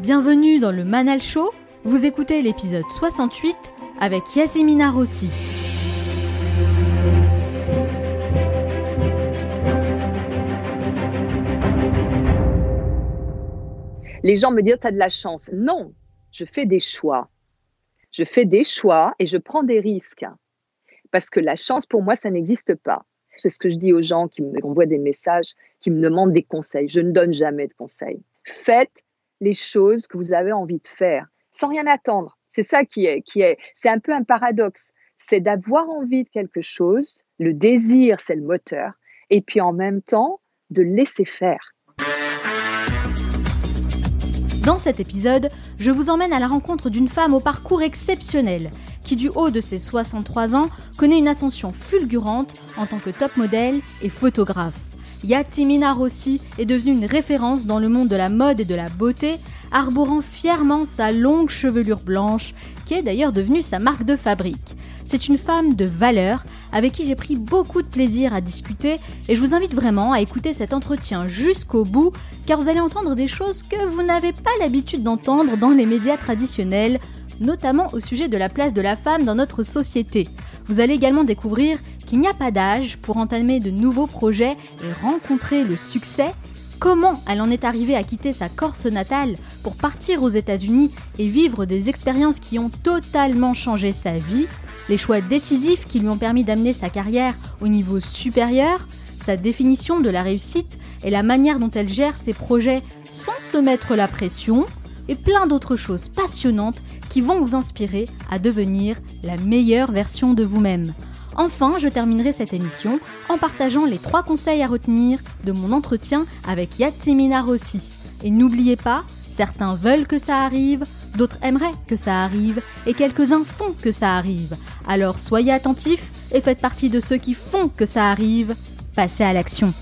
Bienvenue dans le Manal Show. Vous écoutez l'épisode 68 avec Yasmina Rossi. Les gens me disent tu as de la chance. Non, je fais des choix. Je fais des choix et je prends des risques. Parce que la chance, pour moi, ça n'existe pas. C'est ce que je dis aux gens qui m'envoient des messages, qui me demandent des conseils. Je ne donne jamais de conseils. Faites les choses que vous avez envie de faire sans rien attendre. C'est ça qui est, qui est, c'est un peu un paradoxe. C'est d'avoir envie de quelque chose. Le désir, c'est le moteur. Et puis en même temps, de laisser faire. Dans cet épisode, je vous emmène à la rencontre d'une femme au parcours exceptionnel, qui du haut de ses 63 ans connaît une ascension fulgurante en tant que top modèle et photographe. Yatimina Rossi est devenue une référence dans le monde de la mode et de la beauté, arborant fièrement sa longue chevelure blanche, qui est d'ailleurs devenue sa marque de fabrique. C'est une femme de valeur avec qui j'ai pris beaucoup de plaisir à discuter et je vous invite vraiment à écouter cet entretien jusqu'au bout car vous allez entendre des choses que vous n'avez pas l'habitude d'entendre dans les médias traditionnels, notamment au sujet de la place de la femme dans notre société. Vous allez également découvrir qu'il n'y a pas d'âge pour entamer de nouveaux projets et rencontrer le succès. Comment elle en est arrivée à quitter sa Corse natale pour partir aux États-Unis et vivre des expériences qui ont totalement changé sa vie, les choix décisifs qui lui ont permis d'amener sa carrière au niveau supérieur, sa définition de la réussite et la manière dont elle gère ses projets sans se mettre la pression, et plein d'autres choses passionnantes qui vont vous inspirer à devenir la meilleure version de vous-même. Enfin, je terminerai cette émission en partageant les trois conseils à retenir de mon entretien avec Yatsimina Rossi. Et n'oubliez pas, certains veulent que ça arrive, d'autres aimeraient que ça arrive, et quelques-uns font que ça arrive. Alors soyez attentifs et faites partie de ceux qui font que ça arrive. Passez à l'action.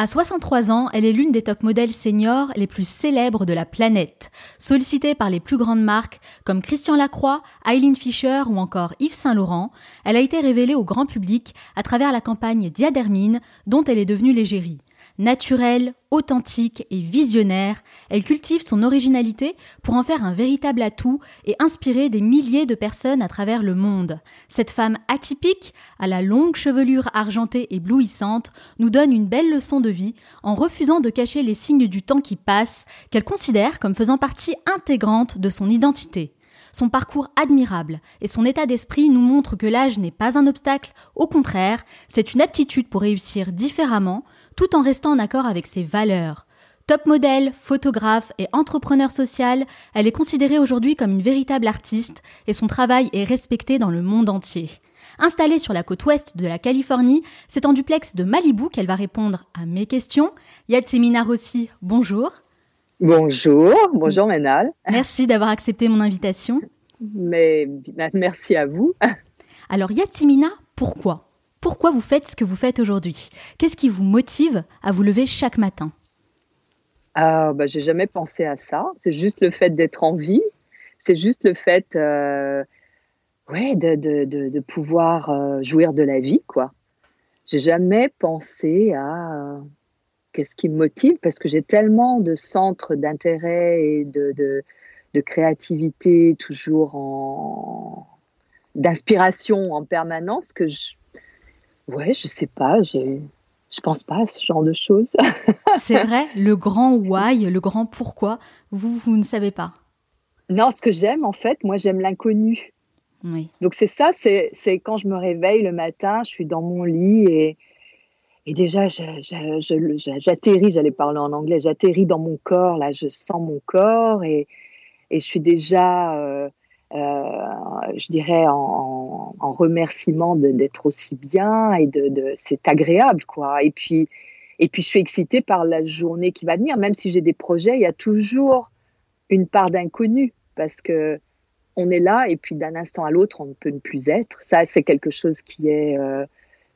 À 63 ans, elle est l'une des top modèles seniors les plus célèbres de la planète, sollicitée par les plus grandes marques comme Christian Lacroix, Eileen Fisher ou encore Yves Saint Laurent. Elle a été révélée au grand public à travers la campagne Diadermine dont elle est devenue l'égérie. Naturelle, authentique et visionnaire, elle cultive son originalité pour en faire un véritable atout et inspirer des milliers de personnes à travers le monde. Cette femme atypique, à la longue chevelure argentée éblouissante, nous donne une belle leçon de vie en refusant de cacher les signes du temps qui passe, qu'elle considère comme faisant partie intégrante de son identité. Son parcours admirable et son état d'esprit nous montrent que l'âge n'est pas un obstacle, au contraire, c'est une aptitude pour réussir différemment, tout en restant en accord avec ses valeurs. Top modèle, photographe et entrepreneur social, elle est considérée aujourd'hui comme une véritable artiste et son travail est respecté dans le monde entier. Installée sur la côte ouest de la Californie, c'est en duplex de Malibu qu'elle va répondre à mes questions. Yatsimina Rossi, bonjour. Bonjour, bonjour Ménal. Merci d'avoir accepté mon invitation. Mais merci à vous. Alors Yatsimina, pourquoi? Pourquoi vous faites ce que vous faites aujourd'hui? Qu'est-ce qui vous motive à vous lever chaque matin? Ah, bah, J'ai jamais pensé à ça. C'est juste le fait d'être en vie. C'est juste le fait euh, ouais, de, de, de, pouvoir euh, jouir de la vie. quoi. J'ai jamais pensé à euh, qu'est-ce qui me motive parce que j'ai tellement de centres d'intérêt et de, de, créativité toujours en d'inspiration en permanence que je, Ouais, je sais pas, je je pense pas à ce genre de choses. c'est vrai, le grand why, le grand pourquoi, vous, vous ne savez pas. Non, ce que j'aime, en fait, moi, j'aime l'inconnu. Oui. Donc, c'est ça, c'est quand je me réveille le matin, je suis dans mon lit et, et déjà, j'atterris, j'allais parler en anglais, j'atterris dans mon corps, là, je sens mon corps et, et je suis déjà. Euh, euh, je dirais, en, en remerciement d'être aussi bien et de, c'est agréable, quoi. Et puis, et puis, je suis excitée par la journée qui va venir. Même si j'ai des projets, il y a toujours une part d'inconnu parce que on est là et puis d'un instant à l'autre, on ne peut ne plus être. Ça, c'est quelque chose qui est, euh,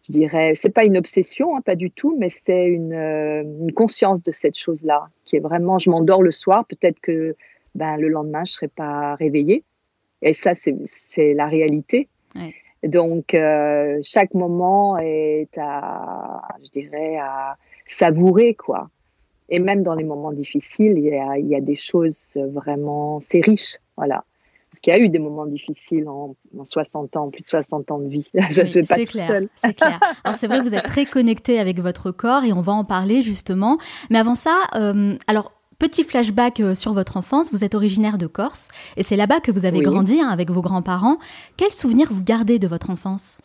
je dirais, c'est pas une obsession, hein, pas du tout, mais c'est une, euh, une, conscience de cette chose-là qui est vraiment, je m'endors le soir, peut-être que ben, le lendemain, je serai pas réveillée. Et ça, c'est la réalité. Donc, euh, chaque moment est à, je dirais, à savourer, quoi. Et même dans les moments difficiles, il y a, il y a des choses vraiment, c'est riche, voilà. Parce qu'il y a eu des moments difficiles en, 60 ans, plus de 60 ans de vie. Ça se fait pas tout seul. C'est clair. Alors c'est vrai que vous êtes très connecté avec votre corps et on va en parler justement. Mais avant ça, euh, alors Petit flashback euh, sur votre enfance, vous êtes originaire de Corse et c'est là-bas que vous avez grandi hein, avec vos grands-parents. Quels souvenirs vous gardez de votre enfance?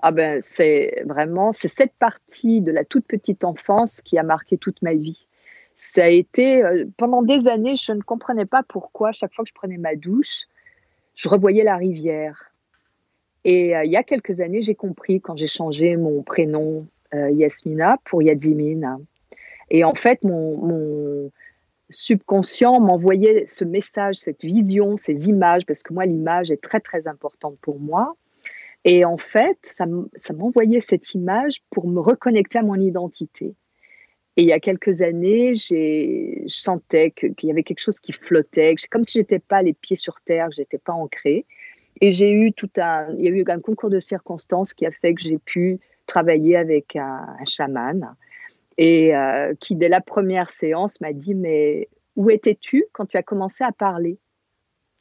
Ah ben, c'est vraiment c'est cette partie de la toute petite enfance qui a marqué toute ma vie. Ça a été euh, pendant des années, je ne comprenais pas pourquoi chaque fois que je prenais ma douche, je revoyais la rivière. Et euh, il y a quelques années, j'ai compris quand j'ai changé mon prénom Yasmina pour Yadzimine. Et en fait, mon, subconscient m'envoyait ce message, cette vision, ces images, parce que moi, l'image est très, très importante pour moi. Et en fait, ça, m'envoyait cette image pour me reconnecter à mon identité. Et il y a quelques années, je sentais qu'il y avait quelque chose qui flottait, comme si j'étais pas les pieds sur terre, que j'étais pas ancrée. Et j'ai eu tout un, il y a eu un concours de circonstances qui a fait que j'ai pu travailler avec un, un chaman et euh, qui, dès la première séance, m'a dit Mais où étais-tu quand tu as commencé à parler?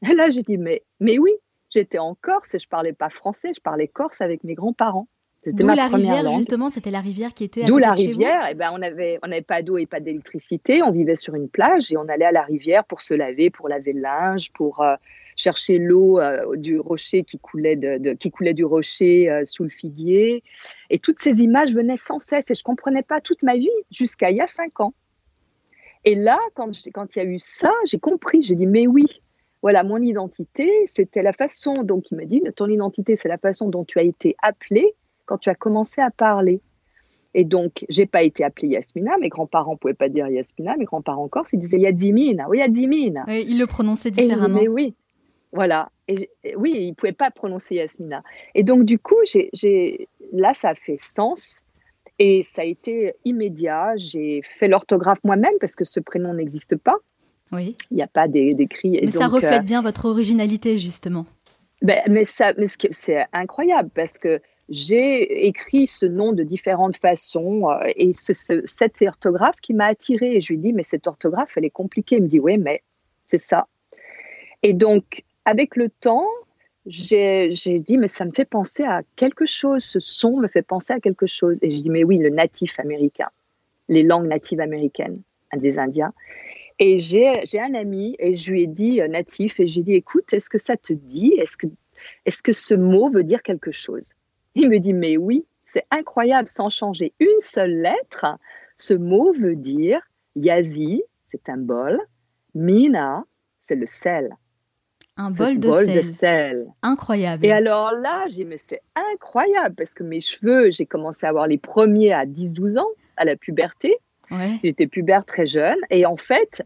Et là, j'ai dit Mais, mais oui, j'étais en Corse et je parlais pas français, je parlais corse avec mes grands-parents. D'où la rivière, justement, c'était la rivière qui était à D'où la rivière, et eh ben on avait on n'avait pas d'eau et pas d'électricité, on vivait sur une plage et on allait à la rivière pour se laver, pour laver le linge, pour euh, chercher l'eau euh, du rocher qui coulait, de, qui coulait du rocher euh, sous le figuier. Et toutes ces images venaient sans cesse et je comprenais pas toute ma vie jusqu'à il y a cinq ans. Et là, quand, quand il y a eu ça, j'ai compris, j'ai dit, mais oui, voilà, mon identité, c'était la façon, donc il m'a dit, ton identité, c'est la façon dont tu as été appelé quand tu as commencé à parler. Et donc, j'ai pas été appelée Yasmina. Mes grands-parents pouvaient pas dire Yasmina. Mes grands-parents encore, ils disaient Yadimina. Oui, Yadimina. Oui, ils le prononçaient différemment. mais oui, voilà. Et, oui, il ne pouvait pas prononcer Yasmina. Et donc, du coup, j'ai, là, ça a fait sens. Et ça a été immédiat. J'ai fait l'orthographe moi-même parce que ce prénom n'existe pas. Oui. Il n'y a pas d'écrit. Mais ça reflète euh, bien votre originalité, justement. Ben, mais ça, mais c'est incroyable parce que j'ai écrit ce nom de différentes façons euh, et c'est cette orthographe qui m'a attirée. Et je lui dis, mais cette orthographe, elle est compliquée. Il me dit, oui, mais c'est ça. Et donc, avec le temps, j'ai dit, mais ça me fait penser à quelque chose, ce son me fait penser à quelque chose. Et j'ai dit, mais oui, le natif américain, les langues natives américaines des Indiens. Et j'ai un ami et je lui ai dit euh, natif et j'ai dit, écoute, est-ce que ça te dit? Est-ce que, est que ce mot veut dire quelque chose? Il me dit, mais oui, c'est incroyable, sans changer une seule lettre, ce mot veut dire Yazi, c'est un bol, Mina, c'est le sel. Un bol, de, sel. Incroyable. Et alors là, j'ai mais c'est incroyable parce que mes cheveux, j'ai commencé à avoir les premiers à 10-12 ans, à la puberté. J'étais pubère très jeune. Et en fait,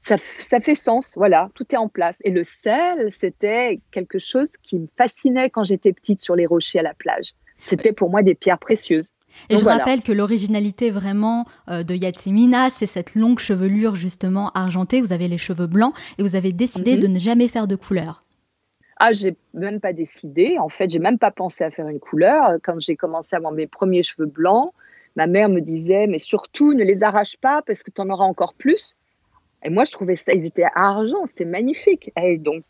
ça, ça, fait sens. Voilà, tout est en place. Et le sel, c'était quelque chose qui me fascinait quand j'étais petite sur les rochers à la plage. C'était pour moi des pierres précieuses. Et je rappelle que l'originalité vraiment euh, de Yatsimina, c'est cette longue chevelure justement argentée. Vous avez les cheveux blancs et vous avez décidé mhm. de ne jamais faire de couleur. Ah, j'ai même pas décidé. En fait, j'ai même pas pensé à faire une couleur. Quand j'ai commencé à avoir mes premiers cheveux blancs, ma mère me disait, mais surtout ne les arrache pas parce que tu en auras encore plus. Et moi, je trouvais ça, ils étaient argent, c'était magnifique. Et donc,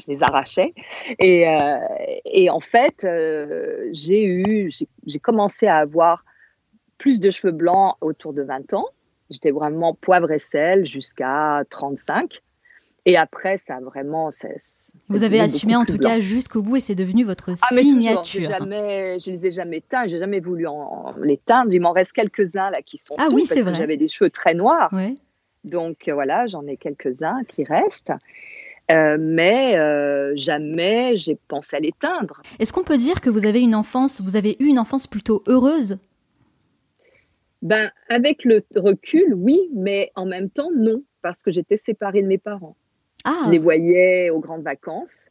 je les arrachais. Et, euh, et en fait, euh, j'ai eu, j'ai commencé à avoir plus de cheveux blancs autour de 20 ans. J'étais vraiment poivre et sel jusqu'à 35. Et après, ça a vraiment. Vous avez assumé en tout cas jusqu'au bout et c'est devenu votre ah, signature. jamais, je les ai jamais teints, j'ai jamais voulu en, les teindre. Il m'en reste quelques-uns là qui sont ah oui, c'est vrai. J'avais des cheveux très noirs. Donc voilà, j'en ai quelques-uns qui restent. Euh, mais euh, jamais j'ai pensé à l'éteindre. Est-ce qu'on peut dire que vous avez une enfance, vous avez eu une enfance plutôt heureuse? Ben avec le recul, oui, mais en même temps non, parce que j'étais séparée de mes parents. Ah. Je les voyais aux grandes vacances.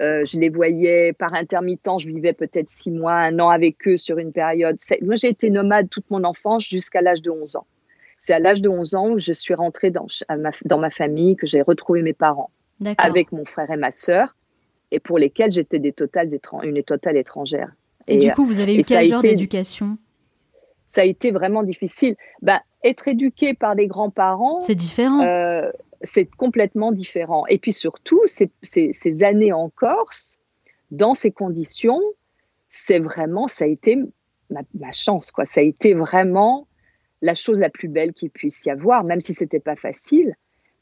Euh, je les voyais par intermittent, je vivais peut-être six mois, un an avec eux sur une période. Moi, j'ai été nomade toute mon enfance jusqu'à l'âge de 11 ans. C'est à l'âge de 11 ans où je suis rentrée dans, dans ma famille, que j'ai retrouvé mes parents avec mon frère et ma sœur. et pour lesquels j'étais des totales une totale étrangère. Et, du coup, vous avez eu quel genre d'éducation? Ça a été vraiment difficile. Ben, être éduqué par des grands-parents, c'est différent. Euh, c'est complètement différent. Et puis surtout, ces, ces, années en Corse, dans ces conditions, c'est vraiment, ça a été ma, ma, chance, quoi. Ça a été vraiment la chose la plus belle qu'il puisse y avoir, même si c'était pas facile.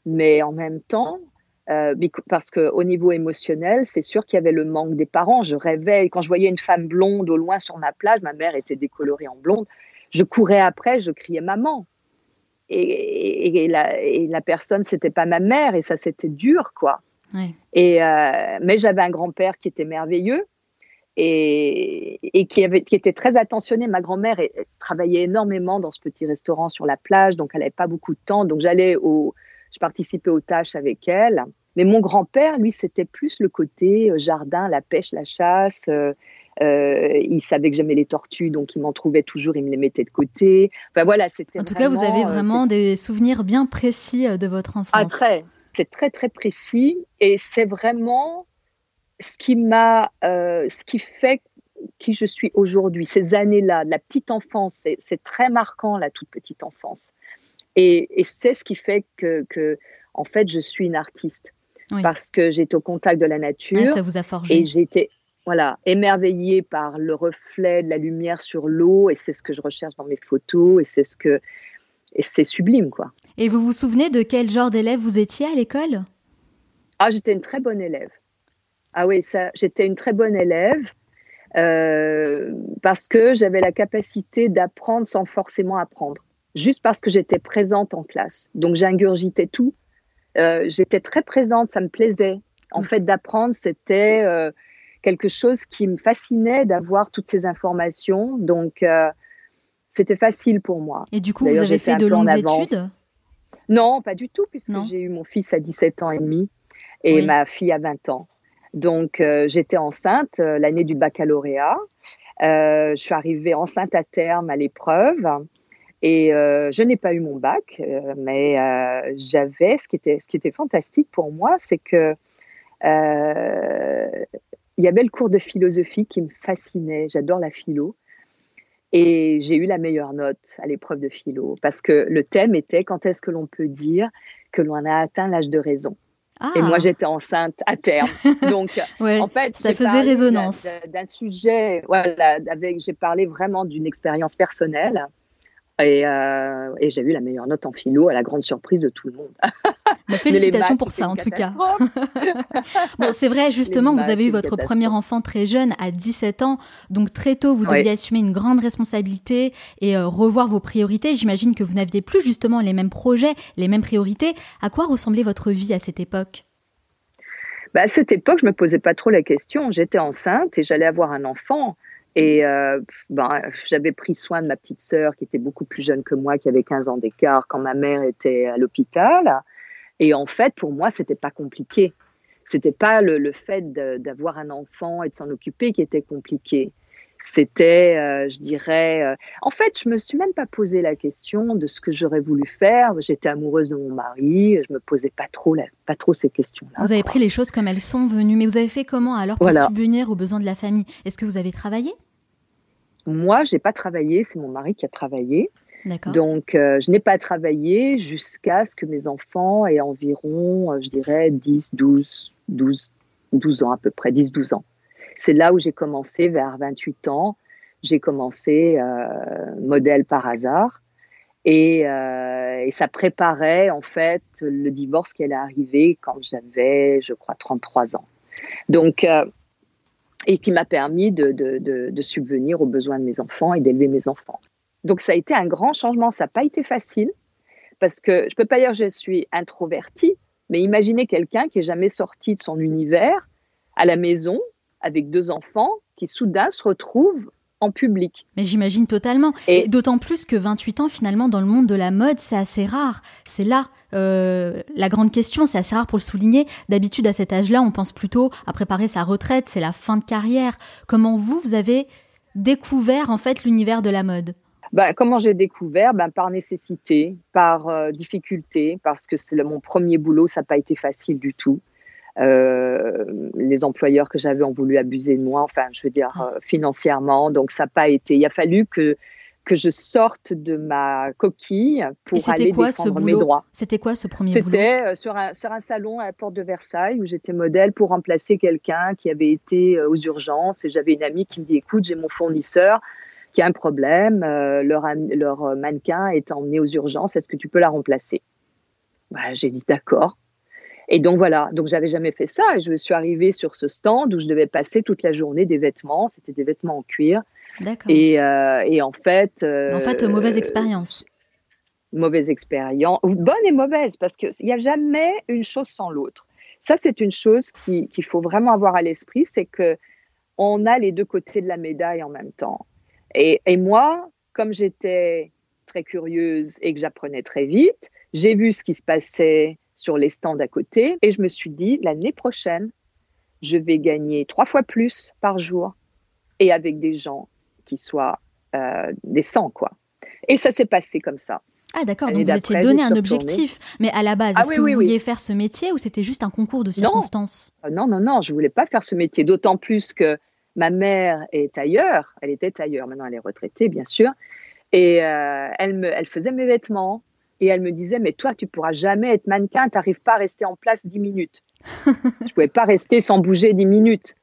Mais en même temps, euh, parce qu'au niveau émotionnel, c'est sûr qu'il y avait le manque des parents. Je rêvais, quand je voyais une femme blonde au loin sur ma plage, ma mère était décolorée en blonde, je courais après, je criais maman. Et, et, la, et la, personne, c'était pas ma mère, et ça, c'était dur, quoi. Et, euh, mais j'avais un grand-père qui était merveilleux et, et qui, avait, qui, était très attentionné. Ma grand-mère travaillait énormément dans ce petit restaurant sur la plage, donc elle n'avait pas beaucoup de temps. Donc j'allais au, je participais aux tâches avec elle. Mais mon grand-père, lui, c'était plus le côté euh, jardin, la pêche, la chasse. Euh, euh, il savait que j'aimais les tortues, donc il m'en trouvait toujours, il me les mettait de côté. Enfin voilà, c'était. En tout cas, vous avez vraiment des souvenirs bien précis de votre enfance. Ah, très. C'est très très précis et c'est vraiment ce qui m'a, ce qui fait qui je suis aujourd'hui. Ces années-là, la petite enfance, c'est très marquant la toute petite enfance. Et, c'est ce qui fait que, que, en fait, je suis une artiste. Parce que j'étais au contact de la nature. ça vous a forgé. Et j'étais voilà, émerveillée par le reflet de la lumière sur l'eau. Et c'est ce que je recherche dans mes photos. Et c'est ce que. Et c'est sublime, quoi. Et vous vous souvenez de quel genre d'élève vous étiez à l'école? Ah, j'étais une très bonne élève. Ah oui, ça, j'étais une très bonne élève. Euh, parce que j'avais la capacité d'apprendre sans forcément apprendre juste parce que j'étais présente en classe. Donc j'ingurgitais tout. Euh, j'étais très présente, ça me plaisait. En fait, d'apprendre, c'était euh, quelque chose qui me fascinait d'avoir toutes ces informations. Donc, euh, c'était facile pour moi. Et du coup, vous avez fait de longues études? Non, pas du tout, puisque j'ai eu mon fils à 17 ans et demi et ma fille à 20 ans. Donc, j'étais enceinte l'année du baccalauréat. je suis arrivée enceinte à terme à l'épreuve. Et euh, je n'ai pas eu mon bac, euh, mais euh, j'avais ce qui était ce qui était fantastique pour moi, c'est que il y avait le cours de philosophie qui me fascinait. J'adore la philo. Et j'ai eu la meilleure note à l'épreuve de philo parce que le thème était quand est-ce que l'on peut dire que l'on a atteint l'âge de raison. Et moi, ah. j'étais enceinte à terme. Donc, en fait, ça faisait résonance. D'un sujet, voilà, avec, j'ai parlé vraiment d'une expérience personnelle. Euh, et, j'ai eu la meilleure note en philo à la grande surprise de tout le monde. Bah, félicitations pour ça en tout cas. bon, c'est vrai, justement, vous avez eu votre premier enfant très jeune, à 17 ans. Donc très tôt, vous deviez assumer une grande responsabilité et euh, revoir vos priorités. J'imagine que vous n'aviez plus justement les mêmes projets, les mêmes priorités. À quoi ressemblait votre vie à cette époque? Bah, À cette époque, je me posais pas trop la question. J'étais enceinte et j'allais avoir un enfant. Et euh, ben, j'avais pris soin de ma petite sœur qui était beaucoup plus jeune que moi, qui avait 15 ans d'écart quand ma mère était à l'hôpital. Et en fait, pour moi, c'était pas compliqué. C'était pas le, le fait d'avoir un enfant et de s'en occuper qui était compliqué. C'était, euh, je dirais, euh, en fait, je me suis même pas posé la question de ce que j'aurais voulu faire. J'étais amoureuse de mon mari, je me posais pas trop, pas trop ces questions-là. Vous avez pris les choses comme elles sont venues, mais vous avez fait comment alors pour subvenir aux besoins de la famille? Est-ce que vous avez travaillé? Moi, j'ai pas travaillé, c'est mon mari qui a travaillé. Donc, euh, je n'ai pas travaillé jusqu'à ce que mes enfants aient environ, je dirais, 10, 12, 12, 12 ans à peu près, 10, 12 ans. C'est là où j'ai commencé, vers 28 ans, j'ai commencé euh, modèle par hasard. Et, et, ça préparait en fait le divorce qui allait arriver quand j'avais, je crois, 33 ans. Donc, et qui m'a permis de, de, subvenir aux besoins de mes enfants et d'élever mes enfants. Donc ça a été un grand changement, ça n'a pas été facile, parce que je peux pas dire que je suis introvertie, mais imaginez quelqu'un qui est jamais sorti de son univers à la maison avec deux enfants qui soudain se retrouve en public. Mais j'imagine totalement. Et, d'autant plus que 28 ans, finalement, dans le monde de la mode, c'est assez rare. C'est là euh, la grande question, c'est assez rare pour le souligner. D'habitude, à cet âge-là, on pense plutôt à préparer sa retraite, c'est la fin de carrière. Comment vous, vous avez découvert en fait l'univers de la mode? Bah, comment j'ai découvert? Ben, Par nécessité, par euh, difficulté, parce que c'est mon premier boulot, ça n'a pas été facile du tout. Les employeurs que j'avais ont voulu abuser de moi, enfin, je veux dire, ah. financièrement. Donc, ça n'a pas été. Il a fallu que que je sorte de ma coquille pour aller quoi, défendre mes droits. C'était quoi ce premier boulot? C'était euh, sur un, sur un salon à la porte de Versailles où j'étais modèle pour remplacer quelqu'un qui avait été euh, aux urgences et j'avais une amie qui me dit écoute j'ai mon fournisseur qui a un problème, euh, leur, leur mannequin est emmené aux urgences, est-ce que tu peux la remplacer? Bah, J'ai dit d'accord. Et donc voilà, donc j'avais jamais fait ça et je suis arrivée sur ce stand où je devais passer toute la journée des vêtements, c'était des vêtements en cuir et, euh, et, en fait. en fait, euh, mauvaise expérience. Mauvaise expérience, bonne et mauvaise, parce qu'il n'y a jamais une chose sans l'autre. Ça, c'est une chose qu'il faut vraiment avoir à l'esprit, c'est que on a les deux côtés de la médaille en même temps. Et, et moi, comme j'étais très curieuse et que j'apprenais très vite, j'ai vu ce qui se passait sur les stands à côté et je me suis dit, l'année prochaine, je vais gagner trois fois plus par jour et avec des gens qui soit euh, décent, quoi. Et ça s'est passé comme ça. Ah d'accord, donc vous étiez donné un objectif. Mais à la base, ah est-ce que vous vouliez faire ce métier ou c'était juste un concours de circonstances? Euh, non. non, non, je voulais pas faire ce métier. D'autant plus que ma mère est ailleurs. Elle était ailleurs. Maintenant, elle est retraitée, bien sûr. Et euh, elle, me, elle faisait mes vêtements. Et elle me disait, mais toi, tu pourras jamais être mannequin. Tu n'arrives pas à rester en place dix minutes. je pouvais pas rester sans bouger dix minutes.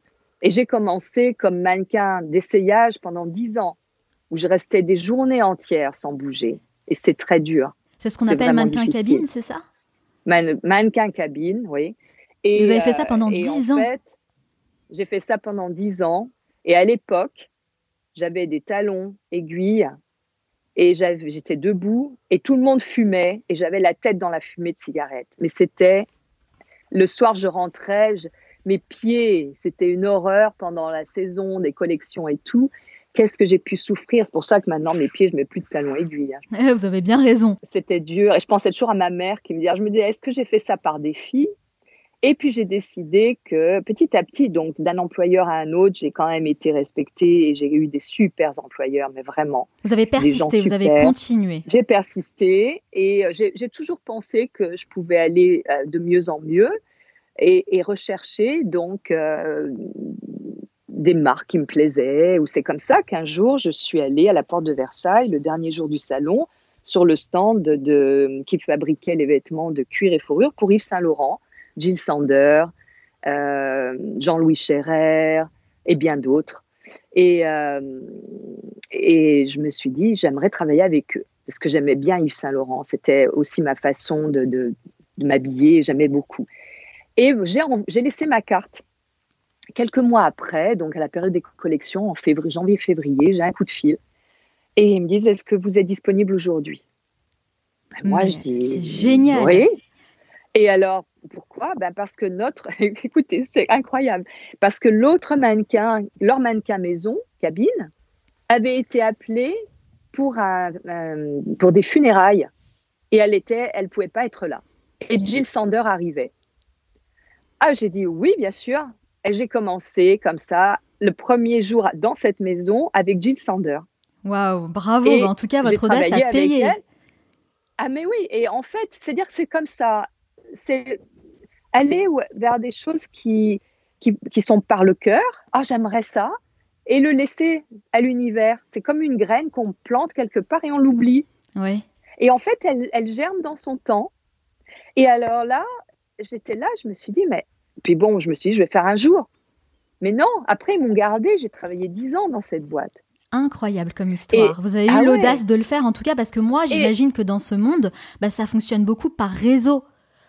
Et j'ai commencé comme mannequin d'essayage pendant dix ans, où je restais des journées entières sans bouger. Et c'est très dur. C'est ce qu'on appelle mannequin cabine, c'est ça? Mannequin cabine, oui. Et, vous avez fait ça pendant dix ans? fait, J'ai fait ça pendant dix ans. Et à l'époque, j'avais des talons aiguilles et j'étais debout et tout le monde fumait et j'avais la tête dans la fumée de cigarette. Mais c'était le soir, je rentrais, mes pieds, c'était une horreur pendant la saison des collections et tout. Qu'est-ce que j'ai pu souffrir? C'est pour ça que maintenant, mes pieds, je mets plus de talons aiguilles. Hein. Eh, vous avez bien raison. C'était dur. Et je pensais toujours à ma mère qui me disait, je me disais, est-ce que j'ai fait ça par défi? Et puis j'ai décidé que petit à petit, donc d'un employeur à un autre, j'ai quand même été respectée et j'ai eu des super employeurs, mais vraiment. Vous avez persisté, vous avez continué. J'ai persisté et euh, j'ai toujours pensé que je pouvais aller euh, de mieux en mieux et, rechercher donc euh, des marques qui me plaisaient. Ou c'est comme ça qu'un jour, je suis allée à la porte de Versailles, le dernier jour du salon, sur le stand de, qui fabriquait les vêtements de cuir et fourrure pour Yves Saint Laurent, Jill Sander, euh, Jean-Louis Scherrer et bien d'autres. Et, euh, et je me suis dit, j'aimerais travailler avec eux parce que j'aimais bien Yves Saint Laurent. C'était aussi ma façon de, de, de m'habiller, j'aimais beaucoup. Et j'ai laissé ma carte. Quelques mois après, donc à la période des collections, en février, janvier-février, j'ai un coup de fil. Et ils me disent, est-ce que vous êtes disponible aujourd'hui? Ben, Moi, je dis... C'est génial. Oui. Et alors, pourquoi? Ben Parce que notre... Écoutez, c'est incroyable. Parce que l'autre mannequin, leur mannequin maison, cabine, avait été appelé pour, un, pour des funérailles. Et elle était, elle pouvait pas être là. Et Jill Sander arrivait. Ah, j'ai dit oui, bien sûr. Et j'ai commencé comme ça le premier jour dans cette maison avec Jill Sander. Waouh, bravo. en tout cas, votre audace a payé. Ah, mais oui. Et en fait, c'est dire que c'est comme ça. C'est aller vers des choses qui, qui, qui sont par le cœur. Ah, j'aimerais ça. Et le laisser à l'univers. C'est comme une graine qu'on plante quelque part et on l'oublie. Oui. Et en fait, elle, elle germe dans son temps. Et alors là, j'étais là, je me suis dit, mais puis bon, je me suis dit, je vais faire un jour. Mais non, après, ils m'ont gardé. J'ai travaillé dix ans dans cette boîte. Incroyable comme histoire. vous avez eu ah l'audace de le faire, en tout cas, parce que moi, j'imagine que dans ce monde, bah, ça fonctionne beaucoup par réseau.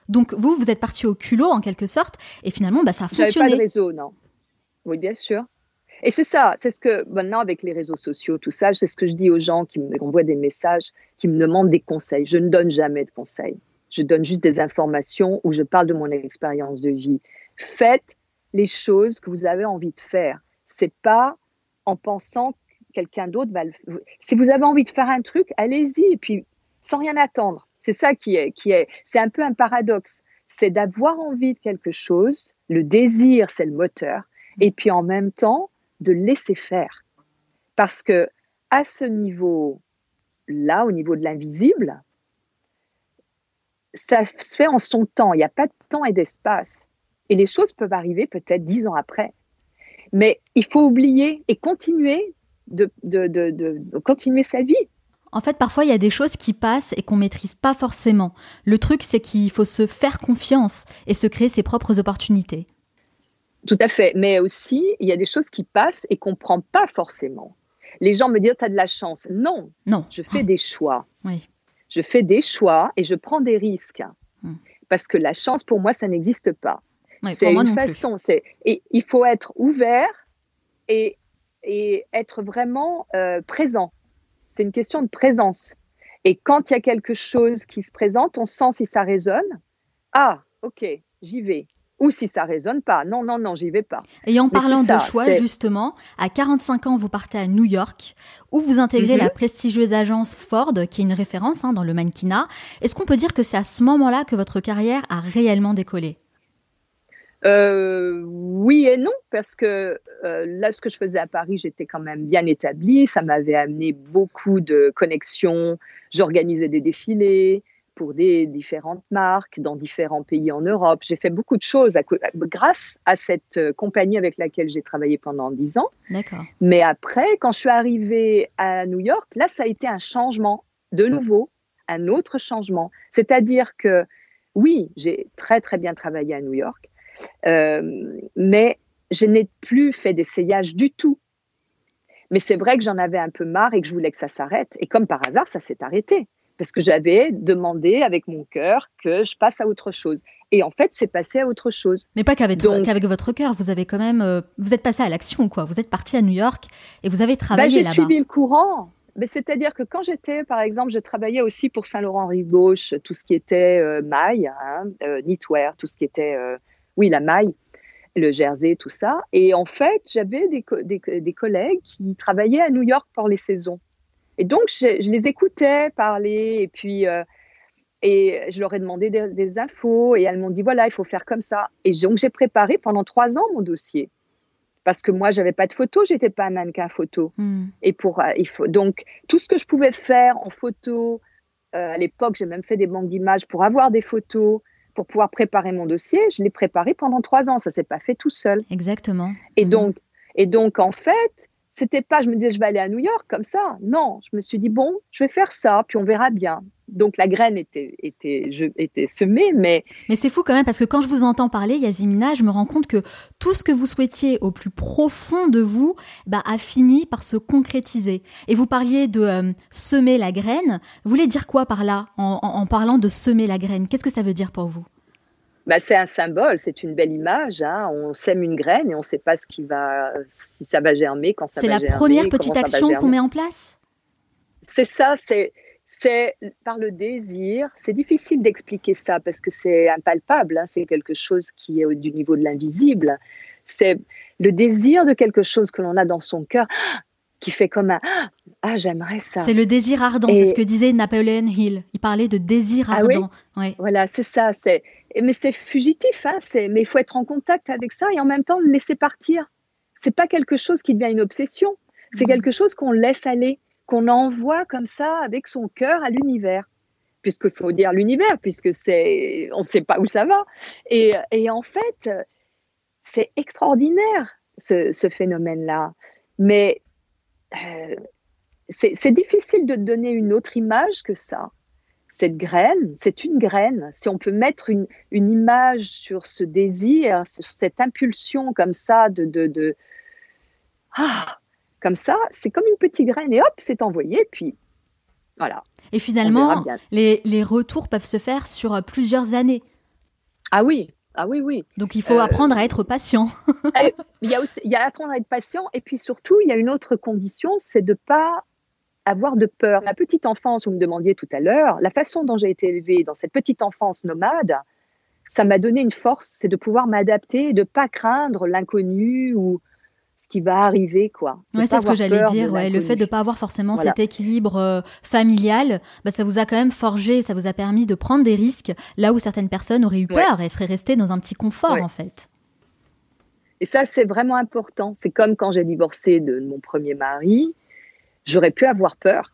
Donc, vous, vous êtes parti au culot, en quelque sorte, et finalement, bah, ça a fonctionné. pas de réseau, non. Oui, bien sûr. Et c'est ça, c'est ce que maintenant avec les réseaux sociaux, tout ça, c'est ce que je dis aux gens qui m'envoient des messages, qui me demandent des conseils. Je ne donne jamais de conseils. Je donne juste des informations où je parle de mon expérience de vie. Faites les choses que vous avez envie de faire. C'est pas en pensant que quelqu'un d'autre va le faire. Si vous avez envie de faire un truc, allez-y et puis sans rien attendre. C'est ça qui est, c'est un peu un paradoxe. C'est d'avoir envie de quelque chose. Le désir, c'est le moteur. Et puis en même temps, de laisser faire. Parce que à ce niveau là, au niveau de l'invisible, ça se fait en son temps. Il n'y a pas de temps et d'espace. Et les choses peuvent arriver peut-être dix ans après. Mais il faut oublier et continuer de, continuer sa vie. En fait, parfois, il y a des choses qui passent et qu'on maîtrise pas forcément. Le truc, c'est qu'il faut se faire confiance et se créer ses propres opportunités. Tout à fait. Mais aussi, il y a des choses qui passent et qu'on ne prend pas forcément. Les gens me disent, tu as de la chance. Non. Non. Je fais des choix. Oui. Je fais des choix et je prends des risques. Hmm. Parce que la chance, pour moi, ça n'existe pas. c'est une façon. Et il faut être ouvert et, et être vraiment euh, présent. C'est une question de présence. Et quand il y a quelque chose qui se présente, on sent si ça résonne. Ah, ok, j'y vais ou si ça résonne pas. Non, non, non, j'y vais pas. Et en parlant de choix, justement, à 45 ans, vous partez à New York, où vous intégrez la mhm. prestigieuse agence Ford, qui est une référence hein, dans le mannequinat. Est-ce qu'on peut dire que c'est à ce moment-là que votre carrière a réellement décollé? Euh, oui et non, parce que euh, là, ce que je faisais à Paris, j'étais quand même bien établie. Ça m'avait amené beaucoup de connexions. J'organisais des défilés pour des différentes marques dans différents pays en Europe. J'ai fait beaucoup de choses grâce à cette euh, compagnie avec laquelle j'ai travaillé pendant dix ans. D'accord. Mais après, quand je suis arrivée à New York, là, ça a été un changement de nouveau, un autre changement. C'est-à-dire que oui, j'ai très très bien travaillé à New York, mais je n'ai plus fait d'essayage du tout. Mais c'est vrai que j'en avais un peu marre et que je voulais que ça s'arrête. Et comme par hasard, ça s'est arrêté parce que j'avais demandé avec mon cœur que je passe à autre chose. Et en fait, c'est passé à autre chose. Mais pas qu'avec, votre cœur, vous avez quand même, euh, vous êtes passé à l'action, quoi. Vous êtes parti à New York et vous avez bah, travaillé là-bas. J'ai suivi le courant. Mais c'est-à-dire que quand j'étais, par exemple, je travaillais aussi pour Saint-Laurent Rive Gauche, tout ce qui était euh, maille, hein, euh, knitwear, tout ce qui était, oui, la maille, le jersey, tout ça. Et en fait, j'avais des, des collègues qui travaillaient à New York pour les saisons. Et donc, je, les écoutais parler et puis euh, et je leur ai demandé des, infos et elles m'ont dit voilà, il faut faire comme ça. Et donc, j'ai préparé pendant trois ans mon dossier parce que moi, j'avais pas de photo, j'étais pas un mannequin photo. Hmm. Et pour euh, il faut donc tout ce que je pouvais faire en photo. Euh, à l'époque, j'ai même fait des banques d'images pour avoir des photos, pour pouvoir préparer mon dossier. Je l'ai préparé pendant trois ans. Ça s'est pas fait tout seul. Exactement. Et hmm. donc, et donc en fait, c'était pas, je me disais, je vais aller à New York comme ça. Non, je me suis dit, bon, je vais faire ça, puis on verra bien. Donc la graine était, était, était semée, mais... Mais c'est fou quand même, parce que quand je vous entends parler, Yazimina, je me rends compte que tout ce que vous souhaitiez au plus profond de vous bah, a fini par se concrétiser. Et vous parliez de euh, semer la graine. Vous voulez dire quoi par là, en parlant de semer la graine? Qu'est-ce que ça veut dire pour vous? Bah, c'est un symbole, c'est une belle image. Hein. On sème une graine et on ne sait pas ce qui va, si ça va germer, quand ça va germer. C'est la première petite action qu'on met en place? C'est ça, c'est, c'est par le désir. C'est difficile d'expliquer ça parce que c'est impalpable, hein. c'est quelque chose qui est du niveau de l'invisible. C'est le désir de quelque chose que l'on a dans son cœur qui fait comme un ah j'aimerais ça. C'est le désir ardent, c'est ce que disait Napoleon Hill. Il parlait de désir ah ardent. Oui Voilà, c'est ça. C'est mais c'est fugitif, hein, mais il faut être en contact avec ça et en même temps le laisser partir. C'est pas quelque chose qui devient une obsession, c'est mmh. quelque chose qu'on laisse aller, qu'on envoie comme ça avec son cœur à l'univers. Puisqu'il faut dire l'univers, puisque c'est, on ne sait pas où ça va. Et, et en fait, c'est extraordinaire ce, phénomène-là. Mais euh, c'est difficile de donner une autre image que ça cette graine, c'est une graine. Si on peut mettre une, image sur ce désir, sur cette impulsion comme ça de, de, ah, comme ça, c'est comme une petite graine et hop, c'est envoyé, puis voilà. Et finalement, les, retours peuvent se faire sur euh, plusieurs années. Ah oui, ah oui, oui. Donc il faut euh, apprendre à être patient. Eh, il y a aussi, il y a apprendre à être patient, et puis surtout, il y a une autre condition, c'est de pas avoir de peur. La petite enfance, vous me demandiez tout à l'heure, la façon dont j'ai été élevée dans cette petite enfance nomade, ça m'a donné une force, c'est de pouvoir m'adapter, de pas craindre l'inconnu ou ce qui va arriver, quoi. Ouais, c'est ce que j'allais dire. Ouais, le fait de ne pas avoir forcément cet équilibre euh, familial, bah, ça vous a quand même forgé, ça vous a permis de prendre des risques là où certaines personnes auraient eu peur et seraient restées dans un petit confort, en fait. Et ça, c'est vraiment important. C'est comme quand j'ai divorcé de mon premier mari J'aurais pu avoir peur.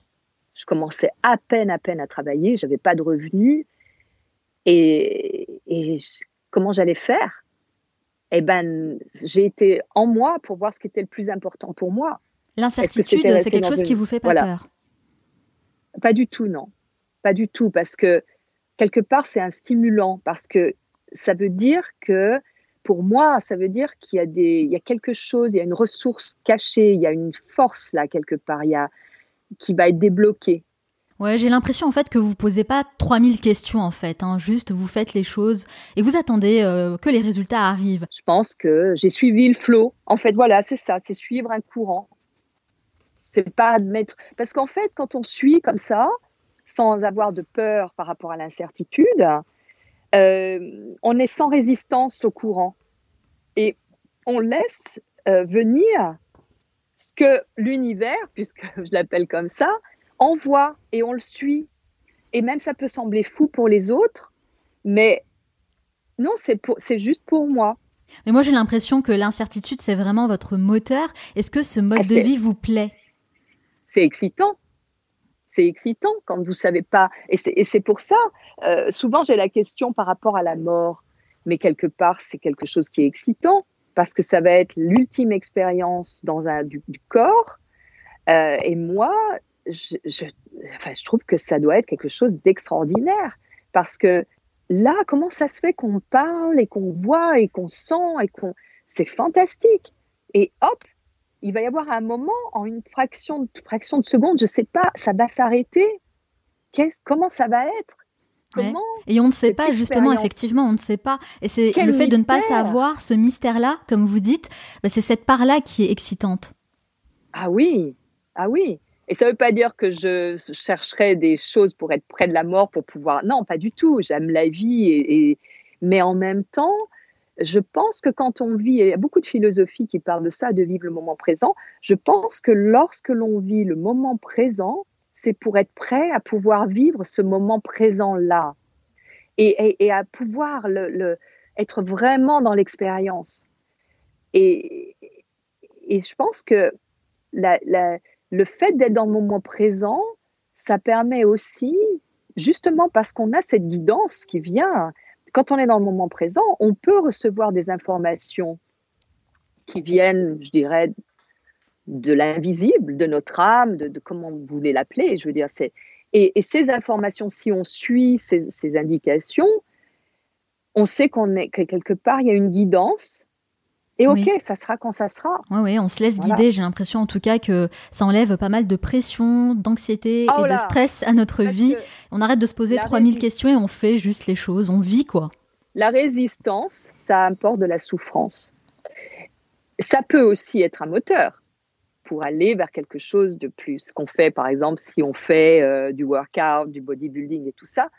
Je commençais à peine, à peine à travailler, j'avais pas de revenus. Et, comment j'allais faire? Eh ben, j'ai été en moi pour voir ce qui était le plus important pour moi. L'incertitude, c'est quelque chose qui vous fait pas peur? Pas du tout, non. Pas du tout, parce que quelque part, c'est un stimulant, parce que ça veut dire que, pour moi, ça veut dire qu'il y a des, il y a quelque chose, il y a une ressource cachée, il y a une force là quelque part, il y a, qui va être débloquée. Ouais, j'ai l'impression en fait que vous posez pas 3000 questions en fait, hein. juste vous faites les choses et vous attendez euh, que les résultats arrivent. Je pense que j'ai suivi le flot. En fait, voilà, c'est ça, c'est suivre un courant. C'est pas admettre parce qu'en fait, quand on suit comme ça, sans avoir de peur par rapport à l'incertitude, euh, on est sans résistance au courant et on laisse euh, venir ce que l'univers, puisque je l'appelle comme ça, envoie et on le suit. Et même ça peut sembler fou pour les autres, mais non, c'est juste pour moi. Mais moi j'ai l'impression que l'incertitude c'est vraiment votre moteur. Est-ce que ce mode ah, de vie vous plaît? C'est excitant. C'est excitant quand vous savez pas. Et c'est pour ça, euh, souvent j'ai la question par rapport à la mort. Mais quelque part, c'est quelque chose qui est excitant parce que ça va être l'ultime expérience dans un du, corps. Euh, et moi, je, je trouve que ça doit être quelque chose d'extraordinaire parce que là, comment ça se fait qu'on parle et qu'on voit et qu'on sent et qu'on. C'est fantastique. Et hop, il va y avoir un moment, en une fraction de, fraction de seconde, je ne sais pas, ça va s'arrêter. Comment ça va être? Comment Et on ne sait pas, justement, effectivement, on ne sait pas. Et c'est le fait de ne pas savoir ce mystère-là, comme vous dites, bah, c'est cette part-là qui est excitante. Ah oui, ah oui. Et ça ne veut pas dire que je chercherai des choses pour être près de la mort, pour pouvoir. Non, pas du tout. J'aime la vie. Et, Mais en même temps, je pense que quand on vit, il y a beaucoup de philosophies qui parlent de ça, de vivre le moment présent. Je pense que lorsque l'on vit le moment présent, c'est pour être prêt à pouvoir vivre ce moment présent-là et, à pouvoir le, être vraiment dans l'expérience. Et, je pense que le fait d'être dans le moment présent, ça permet aussi, justement parce qu'on a cette guidance qui vient, quand on est dans le moment présent, on peut recevoir des informations qui viennent, je dirais, de l'invisible, de notre âme, de, comment vous voulez l'appeler. Je veux dire, et, ces informations, si on suit ces, ces indications, on sait qu'on est que quelque part il y a une guidance et ok, ça sera quand ça sera. Oui, oui, on se laisse guider. J'ai l'impression en tout cas que ça enlève pas mal de pression, d'anxiété oh et de stress à notre vie. On arrête de se poser 3000 questions et on fait juste les choses, on vit quoi. La résistance, ça apporte de la souffrance. Ça peut aussi être un moteur pour aller vers quelque chose de plus. Qu'on fait, par exemple, si on fait euh, du workout, du bodybuilding et tout ça.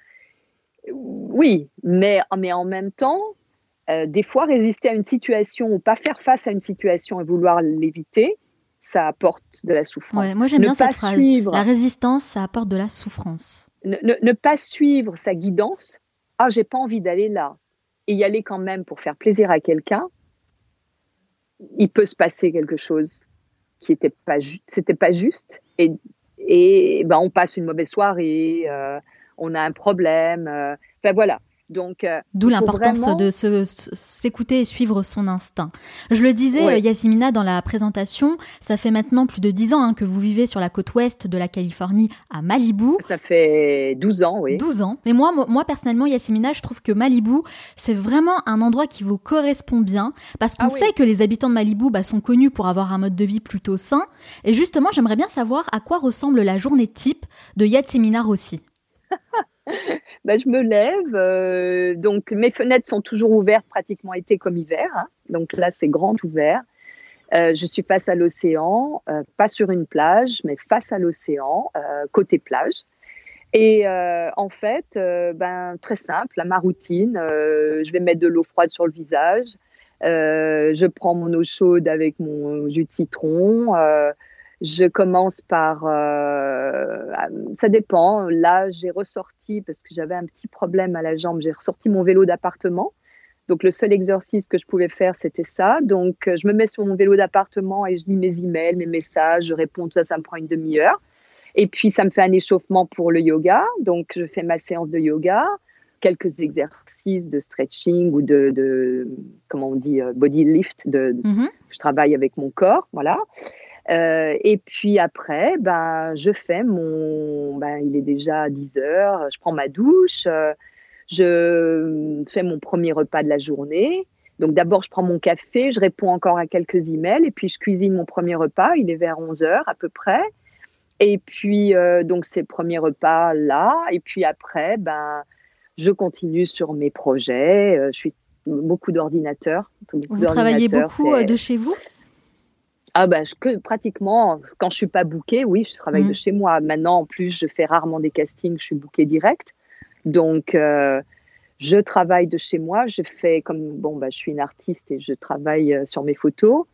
Oui, mais, mais en même temps, euh, des fois, résister à une situation ou pas faire face à une situation et vouloir l'éviter, ça apporte de la souffrance. moi, j'aime bien cette phrase. La résistance, ça apporte de la souffrance. Ne, pas suivre sa guidance. Ah, j'ai pas envie d'aller là. Et y aller quand même pour faire plaisir à quelqu'un. Il peut se passer quelque chose qui n'était pas, juste. Et, et ben, on passe une mauvaise soirée, euh, on a un problème. Euh, enfin, voilà. Donc, euh, D'où l'importance de s'écouter et suivre son instinct. Je le disais. Yasmina, dans la présentation, ça fait maintenant plus de 10 ans hein, que vous vivez sur la côte ouest de la Californie, à Malibu. Ça fait 12 ans, oui. 12 ans. Mais moi, moi personnellement, Yasmina, je trouve que Malibu, c'est vraiment un endroit qui vous correspond bien, parce qu'on ah sait que les habitants de Malibu bah, sont connus pour avoir un mode de vie plutôt sain. Et justement, j'aimerais bien savoir à quoi ressemble la journée type de Yasmina Rossi. ben, je me lève. Euh, donc, mes fenêtres sont toujours ouvertes, pratiquement été comme hiver. Hein. Donc là, c'est grand ouvert. Euh, je suis face à l'océan, euh, pas sur une plage, mais face à l'océan, côté plage. Et en fait, ben, très simple, ma routine, je vais mettre de l'eau froide sur le visage. je prends mon eau chaude avec mon jus de citron. Je commence par, euh, ça dépend. Là, j'ai ressorti parce que j'avais un petit problème à la jambe. J'ai ressorti mon vélo d'appartement. Donc le seul exercice que je pouvais faire, c'était ça. Donc je me mets sur mon vélo d'appartement et je lis mes emails, mes messages, je réponds. Tout ça, ça me prend une demi-heure. Et puis ça me fait un échauffement pour le yoga. Donc je fais ma séance de yoga, quelques exercices de stretching ou de, comment on dit, euh, body lift. De, mm-hmm. Je travaille avec mon corps, voilà. Euh, et puis après, ben, je fais mon. Ben, il est déjà 10 heures, je prends ma douche, euh, je fais mon premier repas de la journée. Donc d'abord, je prends mon café, je réponds encore à quelques emails, et puis je cuisine mon premier repas. Il est vers 11 heures à peu près. Et puis, euh, donc, ces premiers repas là. Et puis après, ben, je continue sur mes projets. je suis beaucoup d'ordinateurs. Vous travaillez beaucoup de chez vous? Ah que pratiquement, quand je suis pas bookée, oui, je travaille de mm. chez moi. Maintenant, en plus, je fais rarement des castings, je suis bookée direct. Donc, euh, je travaille de chez moi. Je fais comme, bon, bah, je suis une artiste et je travaille euh, sur mes photos.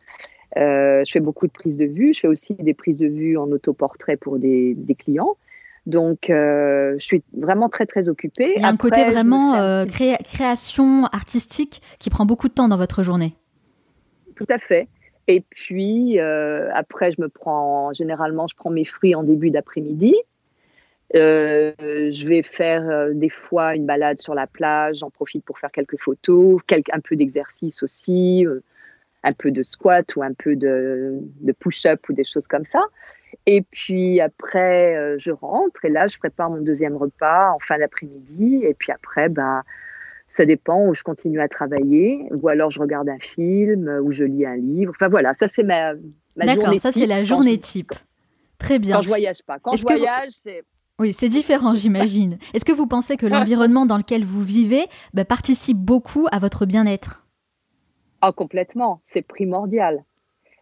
Euh, je fais beaucoup de prises de vue. Je fais aussi des prises de vue en autoportrait pour des, des clients. Donc, je suis vraiment très, très occupée. Il y a un côté vraiment création artistique qui prend beaucoup de temps dans votre journée. Tout à fait. Et puis, euh, après, je me prends, généralement, je prends mes fruits en début d'après-midi. Euh, je vais faire euh, des fois une balade sur la plage, j'en profite pour faire quelques photos, un peu d'exercice aussi, un peu de squat ou un peu de, de push-up ou des choses comme ça. Et puis après, je rentre et là, je prépare mon deuxième repas en fin d'après-midi. Et puis après, ben, ça dépend où je continue à travailler, ou alors je regarde un film, euh, ou je lis un livre. Enfin voilà, ça c'est ma, ma journée D'accord, ça c'est la journée type. Très bien. Quand je voyage pas. Quand je voyage, c'est... Oui, c'est différent, j'imagine. Est-ce que vous pensez que l'environnement dans lequel vous vivez bah, participe beaucoup à votre bien-être? Ah, complètement. C'est primordial.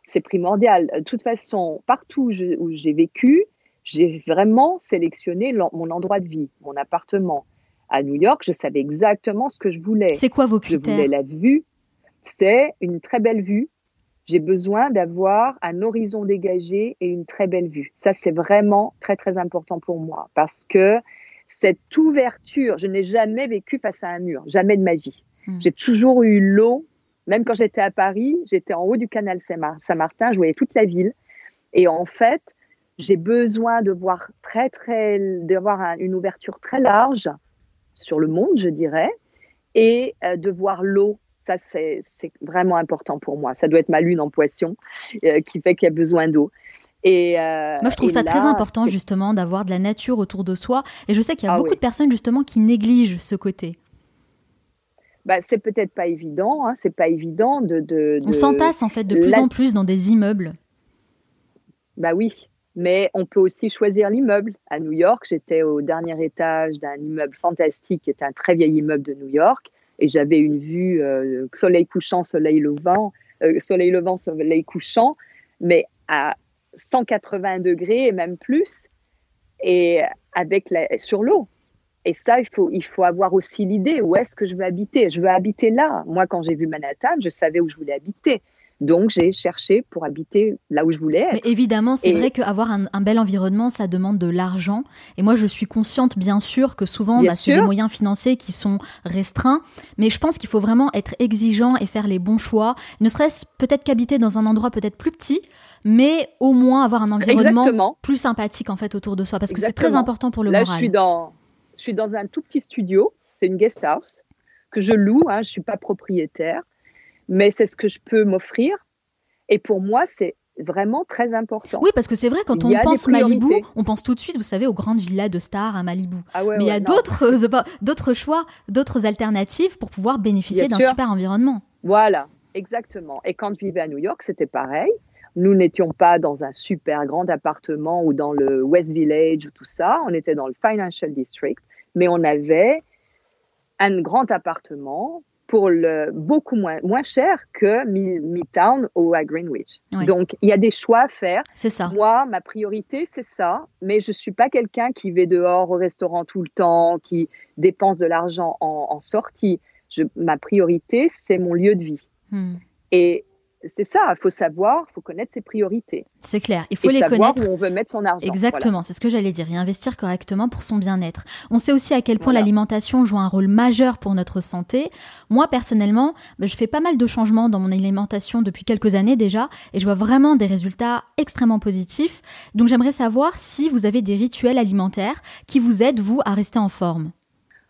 C'est primordial. De toute façon, partout où j'ai vécu, j'ai vraiment sélectionné mon endroit de vie, mon appartement, à New York, je savais exactement ce que je voulais. C'est quoi vos critères Je voulais la vue. C'était une très belle vue. J'ai besoin d'avoir un horizon dégagé et une très belle vue. Ça, c'est vraiment très, très important pour moi parce que cette ouverture, je n'ai jamais vécu face à un mur, jamais de ma vie. Hmm. J'ai toujours eu l'eau. Même quand j'étais à Paris, j'étais en haut du canal Saint-Martin, je voyais toute la ville. Et en fait, j'ai besoin de voir très, très, d'avoir une ouverture très large sur le monde, je dirais, et euh, de voir l'eau. Ça, c'est vraiment important pour moi. Ça doit être ma lune en poisson euh, qui fait qu'il y a besoin d'eau. Et euh, Moi, je trouve ça très important, justement, d'avoir de la nature autour de soi. Et je sais qu'il y a ah beaucoup de personnes, justement, qui négligent ce côté. Bah, c'est peut-être pas évident. Hein, c'est pas évident de. de, On s'entasse, en fait, de plus en plus dans des immeubles. Bah oui, mais on peut aussi choisir l'immeuble. À New York, j'étais au dernier étage d'un immeuble fantastique qui est un très vieil immeuble de New York et j'avais une vue euh, soleil couchant, soleil levant, euh, soleil levant, soleil couchant, mais à 180 degrés et même plus et avec la, sur l'eau. Et ça, il faut, il faut avoir aussi l'idée où est-ce que je veux habiter? Je veux habiter là. Moi, quand j'ai vu Manhattan, je savais où je voulais habiter. Donc, j'ai cherché pour habiter là où je voulais être. Mais évidemment, c'est vrai qu'avoir un, un, bel environnement, ça demande de l'argent. Et moi, je suis consciente, bien sûr, que souvent, bah, c'est des moyens financiers qui sont restreints. Mais je pense qu'il faut vraiment être exigeant et faire les bons choix. Ne serait-ce peut-être qu'habiter dans un endroit peut-être plus petit, mais au moins avoir un environnement plus sympathique en fait autour de soi, parce que c'est très important pour le là, moral. Je suis dans, je suis dans un tout petit studio. C'est une guest house que je loue. Hein, je suis pas propriétaire mais c'est ce que je peux m'offrir. Et pour moi, c'est vraiment très important. Oui, parce que c'est vrai, quand on pense Malibu, on pense tout de suite, vous savez, aux grandes villas de stars à Malibu. Ah mais il y a d'autres, euh, d'autres choix, d'autres alternatives pour pouvoir bénéficier d'un super environnement. Voilà, exactement. Et quand je vivais à New York, c'était pareil. Nous n'étions pas dans un super grand appartement ou dans le West Village ou tout ça. On était dans le Financial District, mais on avait un grand appartement pour le beaucoup moins, moins cher que Midtown ou à Greenwich. Donc, il y a des choix à faire. C'est ça. Moi, ma priorité, c'est ça. Mais je suis pas quelqu'un qui va dehors au restaurant tout le temps, qui dépense de l'argent en, sortie. Je, ma priorité, c'est mon lieu de vie. Hmm. Et c'est ça, il faut savoir, il faut connaître ses priorités. C'est clair, il faut les savoir connaître. où on veut mettre son argent. Exactement, c'est ce que j'allais dire, et investir correctement pour son bien-être. On sait aussi à quel point l'alimentation joue un rôle majeur pour notre santé. Moi, personnellement, bah, je fais pas mal de changements dans mon alimentation depuis quelques années déjà, et je vois vraiment des résultats extrêmement positifs. Donc j'aimerais savoir si vous avez des rituels alimentaires qui vous aident, vous, à rester en forme.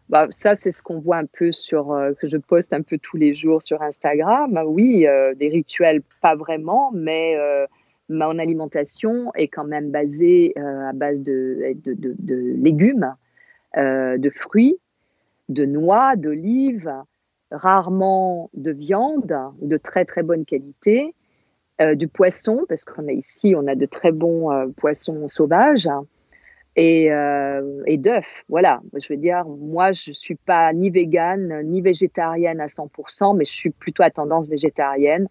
Bah, ça, c'est ce qu'on voit un peu sur, euh, que je poste un peu tous les jours sur Instagram. Oui, euh, des rituels, pas vraiment, mais euh, mon alimentation est quand même basée à base de, de, de, de légumes, de fruits, de noix, d'olives, rarement de viande de très très bonne qualité, du poisson, parce qu'on a ici, on a de très bons poissons sauvages et, euh, et d'œufs. Voilà, je veux dire, moi, je suis pas ni végane ni végétarienne à 100%, mais je suis plutôt à tendance végétarienne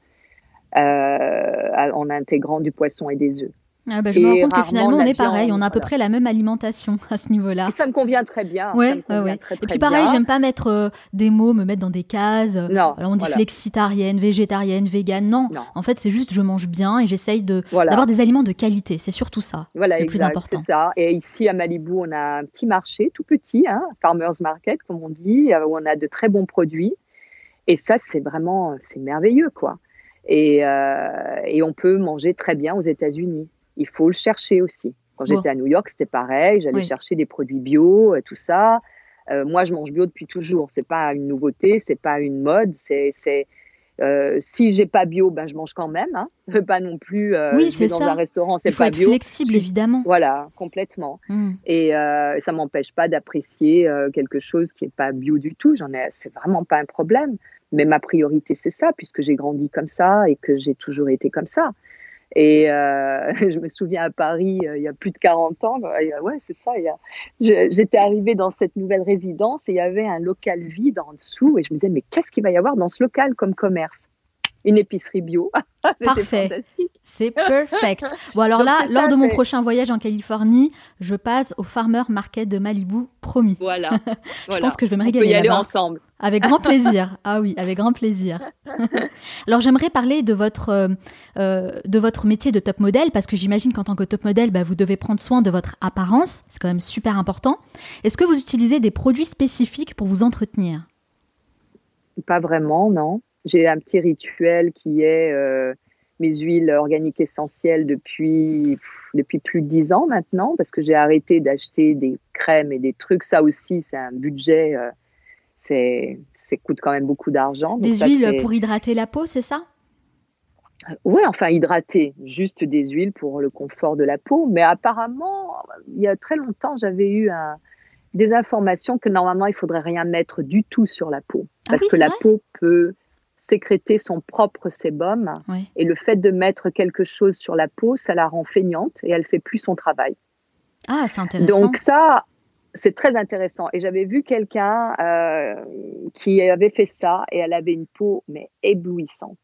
euh, en intégrant du poisson et des œufs. Ah bah, je me rends compte que finalement on est pareil, on a à peu près la même alimentation à ce niveau-là. Ça me convient très bien. Ouais, ouais. et puis pareil, j'aime pas mettre euh, des mots, me mettre dans des cases. Non. Alors on dit flexitarienne, végétarienne, végane. Non. En fait, c'est juste je mange bien et j'essaye de d'avoir des aliments de qualité. C'est surtout ça. Voilà, le plus important. ça. Et ici à Malibu, on a un petit marché, tout petit, hein, farmers market comme on dit, euh, où on a de très bons produits. Et ça, c'est vraiment, c'est merveilleux, quoi. Et, euh, et on peut manger très bien aux États-Unis il faut le chercher aussi. Quand j'étais à New York, c'était pareil. J'allais chercher des produits bio, euh, tout ça. Euh, moi, je mange bio depuis toujours. C'est pas une nouveauté, c'est pas une mode. C'est, c'est euh, si j'ai pas bio, ben je mange quand même. Hein. Pas non plus. Euh, oui, c'est dans un restaurant, c'est pas être Flexible, évidemment. Voilà, complètement. Hmm. Et ça m'empêche pas d'apprécier quelque chose qui est pas bio du tout. J'en ai, c'est vraiment pas un problème. Mais ma priorité, c'est ça, puisque j'ai grandi comme ça et que j'ai toujours été comme ça. Et euh, je me souviens à Paris, euh, il y a plus de 40 ans, ouais, c'est ça. J'étais arrivée dans cette nouvelle résidence et il y avait un local vide en dessous. Et je me disais, mais qu'est-ce qu'il va y avoir dans ce local comme commerce? Une épicerie bio. Parfait. C'est perfect. Bon, alors là, lors de mon prochain voyage en Californie, je passe au Farmer Market de Malibu, promis. Voilà. je pense que je vais me régaler. On peut y aller ensemble. Avec grand plaisir. Ah oui, avec grand plaisir. alors j'aimerais parler de votre, euh, euh, de votre métier de top modèle parce que j'imagine qu'en tant que top modèle, bah, vous devez prendre soin de votre apparence. C'est quand même super important. Est-ce que vous utilisez des produits spécifiques pour vous entretenir? Pas vraiment, non. J'ai un petit rituel qui est euh, mes huiles organiques essentielles depuis, depuis plus de dix ans maintenant, parce que j'ai arrêté d'acheter des crèmes et des trucs. Ça aussi, c'est un budget, euh, c'est, ça coûte quand même beaucoup d'argent. Des huiles pour hydrater la peau, c'est ça? Oui, enfin hydrater, juste des huiles pour le confort de la peau. Mais apparemment, il y a très longtemps, j'avais eu des informations que normalement, il faudrait rien mettre du tout sur la peau. Ah parce que la peau peut sécréter son propre sébum. Et le fait de mettre quelque chose sur la peau, ça la rend feignante et elle fait plus son travail. Ah, c'est intéressant. Donc ça, c'est très intéressant. Et j'avais vu quelqu'un euh, qui avait fait ça et elle avait une peau mais éblouissante.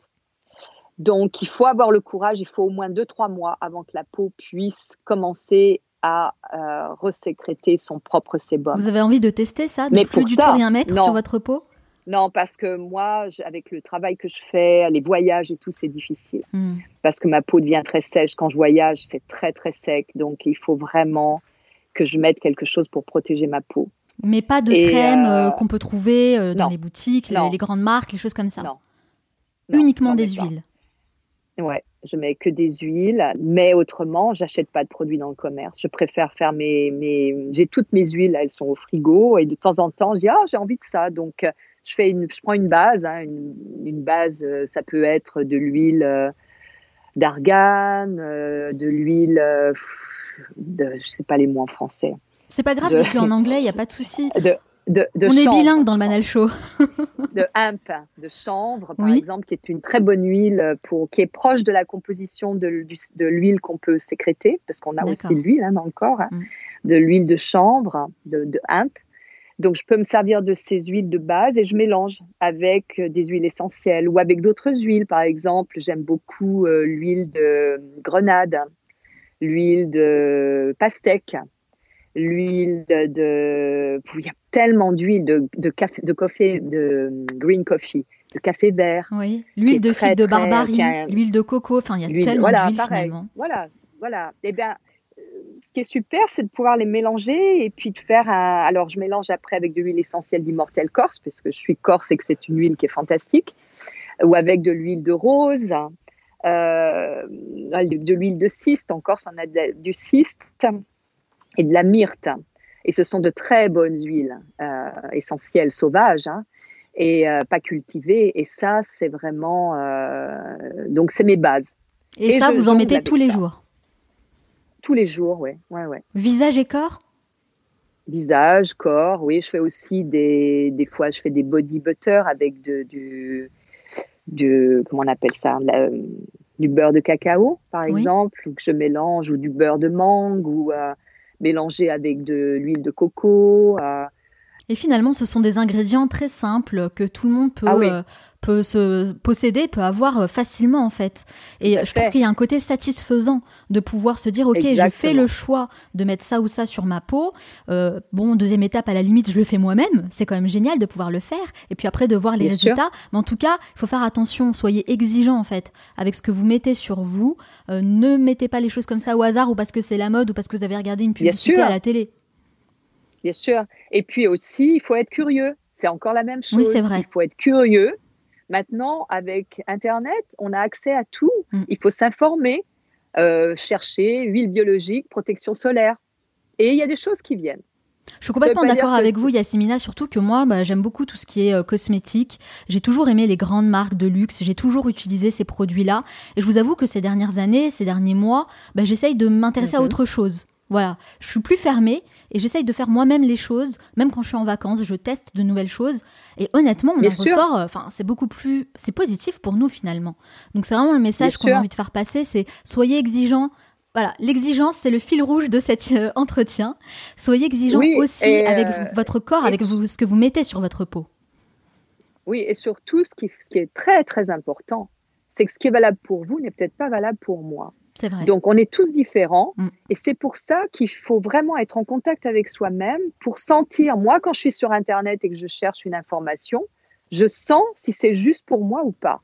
Donc il faut avoir le courage, il faut au moins 2-3 mois avant que la peau puisse commencer à euh, resécréter son propre sébum. Vous avez envie de tester ça De mais plus du tout rien mettre sur votre peau? Non, parce que moi, avec le travail que je fais, les voyages et tout, c'est difficile. Hmm. Parce que ma peau devient très sèche. Quand je voyage, c'est très, très sec. Donc, il faut vraiment que je mette quelque chose pour protéger ma peau. Mais pas de crème euh, euh, qu'on peut trouver euh, dans les boutiques, les, grandes marques, les choses comme ça. Non. Uniquement des huiles. Ouais, je mets que des huiles, mais autrement, j'achète pas de produits dans le commerce. Je préfère faire mes, mes... j'ai toutes mes huiles, elles sont au frigo, et de temps en temps, je dis ah j'ai envie de ça, donc je fais une, je prends une base, hein, une, une, base, euh, ça peut être de l'huile euh, d'argan, euh, de l'huile, de, je sais pas les mots en français. C'est pas grave, dites-le en anglais, il y a pas de souci. De, de, On est bilingue dans le Manal Show. de hemp, de chanvre, par exemple, qui est une très bonne huile pour, qui est proche de la composition de, de l'huile qu'on peut sécréter, parce qu'on a aussi l'huile hein, dans le corps, hein. mm. de l'huile de chanvre, de, de hemp. Donc, je peux me servir de ces huiles de base et je mélange avec euh, des huiles essentielles ou avec d'autres huiles. Par exemple, j'aime beaucoup euh, l'huile de grenade, l'huile de pastèque, l'huile de, Il y a tellement d'huiles de, de, café, de café, de green coffee, de café vert. Oui, l'huile de figue de barbarie, l'huile de coco. Enfin, il y a tellement d'huiles finalement. Voilà, voilà. Eh bien, ce qui est super, c'est de pouvoir les mélanger et puis de faire un. Alors, je mélange après avec de l'huile essentielle d'immortel corse, puisque je suis corse et que c'est une huile qui est fantastique, ou avec de l'huile de rose, euh, de l'huile de cyste. En Corse, on a du cyste et de la myrte. Et ce sont de très bonnes huiles euh, essentielles sauvages hein, et euh, pas cultivées. Et ça, c'est vraiment. Donc, c'est mes bases. Et, ça, vous en mettez tous les jours? Tous les jours, oui. Ouais, ouais. Visage et corps? Visage, corps, oui. Je fais aussi des. Des fois, je fais des body butter avec de, du. Du, comment on appelle ça du beurre de cacao, par exemple, ou que je mélange, ou du beurre de mangue, ou mélangé avec de l'huile de coco. Euh. Et finalement, ce sont des ingrédients très simples que tout le monde peut, ah euh, peut se posséder, peut avoir euh, facilement en fait. Et je trouve qu'il y a un côté satisfaisant de pouvoir se dire, ok, je fais le choix de mettre ça ou ça sur ma peau. Euh, bon, deuxième étape, à la limite, je le fais moi-même. C'est quand même génial de pouvoir le faire. Et puis après, de voir les résultats. Mais en tout cas, il faut faire attention, soyez exigeant en fait avec ce que vous mettez sur vous. Euh, ne mettez pas les choses comme ça au hasard ou parce que c'est la mode ou parce que vous avez regardé une publicité à la télé. Bien sûr. Et puis aussi, il faut être curieux. C'est encore la même chose. Oui, c'est vrai. Il faut être curieux Maintenant, avec Internet, on a accès à tout. Mm. Il faut s'informer, euh, chercher huile biologique, protection solaire. Et il y a des choses qui viennent. Je suis complètement d'accord avec vous, Yasmina, surtout que moi, bah, j'aime beaucoup tout ce qui est euh, cosmétique. J'ai toujours aimé les grandes marques de luxe, j'ai toujours utilisé ces produits-là. Et je vous avoue que ces dernières années, ces derniers mois, bah, j'essaye de m'intéresser à mhm. autre chose. Voilà, je suis plus fermée et j'essaye de faire moi-même les choses, même quand je suis en vacances, je teste de nouvelles choses et honnêtement, on en ressort, euh, enfin, c'est beaucoup plus, c'est positif pour nous finalement. Donc c'est vraiment le message qu'on a envie de faire passer, c'est soyez exigeants. Voilà, l'exigence, c'est le fil rouge de cet euh, entretien. Soyez exigeants aussi avec euh, votre corps, avec ce que vous mettez sur votre peau. Oui, et surtout, ce qui, ce qui est très très important, c'est que ce qui est valable pour vous n'est peut-être pas valable pour moi. Donc on est tous différents mm. et c'est pour ça qu'il faut vraiment être en contact avec soi-même pour sentir, moi quand je suis sur Internet et que je cherche une information, je sens si c'est juste pour moi ou pas.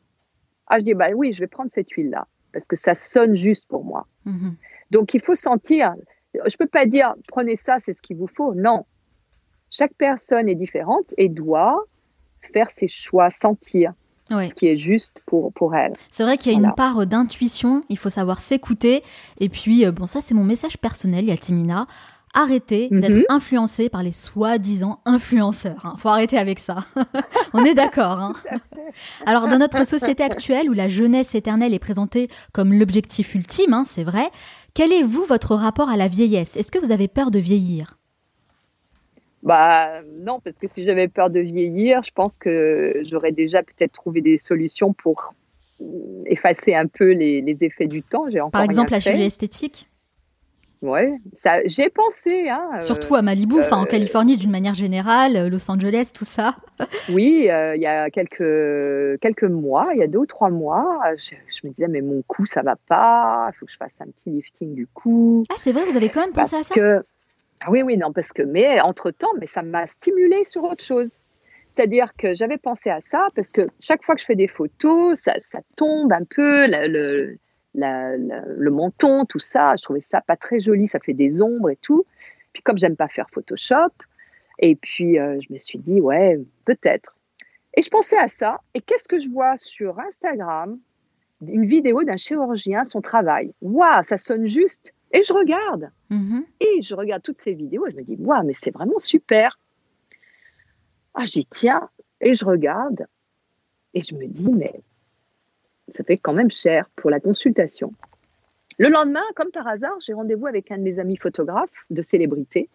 Ah je dis, bah oui, je vais prendre cette huile-là parce que ça sonne juste pour moi. Mm-hmm. Donc il faut sentir, je ne peux pas dire, prenez ça, c'est ce qu'il vous faut. Non, chaque personne est différente et doit faire ses choix, sentir ce qui est juste pour, pour elle. C'est vrai qu'il y a une part d'intuition, il faut savoir s'écouter. Et puis, euh, bon, ça c'est mon message personnel, Yatimina. Arrêtez d'être mhm. influencé par les soi-disant influenceurs. Il hein. faut arrêter avec ça. On est d'accord. Hein. Alors, dans notre société actuelle où la jeunesse éternelle est présentée comme l'objectif ultime, hein, c'est vrai, quel est, vous, votre rapport à la vieillesse? Est-ce que vous avez peur de vieillir? Bah non, parce que si j'avais peur de vieillir, je pense que j'aurais déjà peut-être trouvé des solutions pour effacer un peu les, effets du temps. J'ai Par exemple, la chirurgie esthétique? Ouais, ça, j'ai pensé. Hein, euh, Surtout à Malibu, enfin en euh, Californie d'une manière générale, euh, Los Angeles, tout ça. oui, il y a quelques, quelques mois, il y a deux ou trois mois, je, me disais, mais mon cou, ça va pas, il faut que je fasse un petit lifting du cou. Ah, c'est vrai, vous avez quand même pensé à ça? que, ah oui, oui, non, parce que, mais entre-temps, mais ça m'a stimulé sur autre chose. C'est-à-dire que j'avais pensé à ça parce que chaque fois que je fais des photos, ça, ça tombe un peu, le, le, menton, tout ça. Je trouvais ça pas très joli, ça fait des ombres et tout. Puis comme j'aime pas faire Photoshop, et puis euh, je me suis dit, ouais, peut-être. Et je pensais à ça. Et qu'est-ce que je vois sur Instagram? Une vidéo d'un chirurgien, son travail. Waouh, ça sonne juste. Et je regarde. Mm-hmm. Et je regarde toutes ces vidéos et je me dis, waouh, mais c'est vraiment super. Ah, je dis, tiens, et je regarde. Et je me dis, mais ça fait quand même cher pour la consultation. Le lendemain, comme par hasard, j'ai rendez-vous avec un de mes amis photographes de célébrité.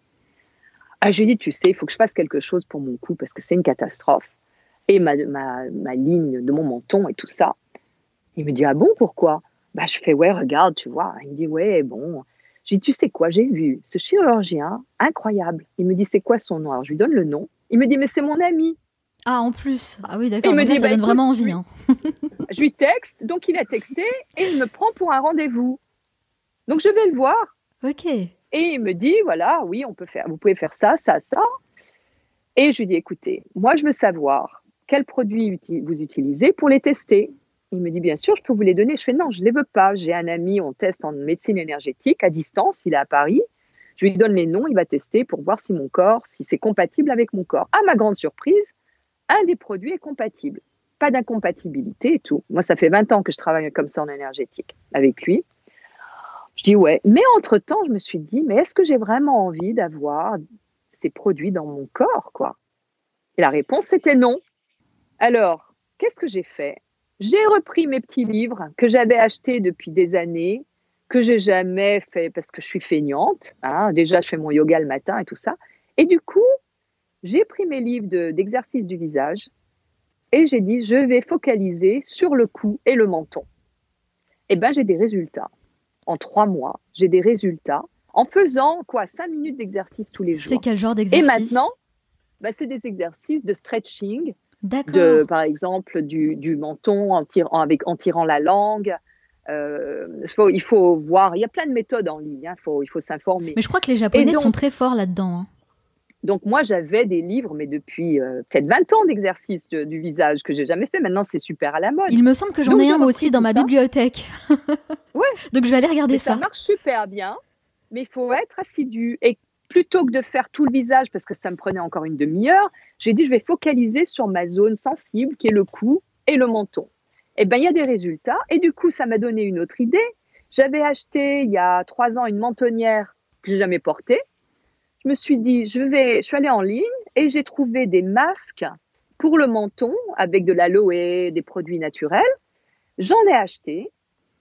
Ah, je lui dis, tu sais, il faut que je fasse quelque chose pour mon cou parce que c'est une catastrophe. Et ma, ma, ma, ligne de mon menton et tout ça. Il me dit, ah bon, pourquoi? Bah, Je fais, ouais, regarde, tu vois. Il me dit, ouais, bon. J'ai dit, tu sais quoi, j'ai vu ce chirurgien incroyable. Il me dit, c'est quoi son nom? Alors, je lui donne le nom. Il me dit, mais c'est mon ami. Ah, en plus. Ah oui, d'accord. Il me dit, ça bah, donne vraiment envie. Hein. je lui texte, donc il a texté et il me prend pour un rendez-vous. Donc je vais le voir. Ok. Et il me dit, voilà, oui, on peut faire, vous pouvez faire ça, ça, ça. Et je lui dis, écoutez, moi je veux savoir quels produits vous utilisez pour les tester. Il me dit, bien sûr, je peux vous les donner. Je fais, non, je ne les veux pas. J'ai un ami, on teste en médecine énergétique à distance, il est à Paris. Je lui donne les noms, il va tester pour voir si mon corps, si c'est compatible avec mon corps. À ma grande surprise, un des produits est compatible. Pas d'incompatibilité et tout. Moi, ça fait 20 ans que je travaille comme ça en énergétique avec lui. Je dis ouais. Mais entre-temps, je me suis dit, mais est-ce que j'ai vraiment envie d'avoir ces produits dans mon corps, quoi? Et la réponse était non. Alors, qu'est-ce que j'ai fait? J'ai repris mes petits livres que j'avais achetés depuis des années, que j'ai jamais fait parce que je suis feignante. Hein. Déjà, je fais mon yoga le matin et tout ça. Et du coup, j'ai pris mes livres d'exercice du visage et j'ai dit, je vais focaliser sur le cou et le menton. Eh bien, j'ai des résultats. En trois mois, j'ai des résultats en faisant quoi Cinq minutes d'exercice tous les jours. C'est quel genre d'exercice? Et maintenant, bah, c'est des exercices de stretching, de, par exemple du, du menton en, tirant, avec, en tirant la langue. Euh, il faut voir, il y a plein de méthodes en ligne, hein, faut, il faut s'informer. Mais je crois que les Japonais sont très forts là-dedans. Hein. Donc moi, j'avais des livres, mais depuis euh, peut-être 20 ans d'exercice du visage que j'ai jamais fait. Maintenant, c'est super à la mode. Il me semble que j'en ai un moi aussi dans ma bibliothèque. ouais. Donc je vais aller regarder ça. Ça marche super bien, mais il faut être assidu. Et plutôt que de faire tout le visage, parce que ça me prenait encore une demi-heure, j'ai dit je vais focaliser sur ma zone sensible, qui est le cou et le menton. Et eh ben il y a des résultats. Et du coup, ça m'a donné une autre idée. J'avais acheté il y a trois ans une mentonnière que j'ai jamais portée. Je me suis dit, je vais, je suis allée en ligne et j'ai trouvé des masques pour le menton avec de l'aloe, des produits naturels. J'en ai acheté.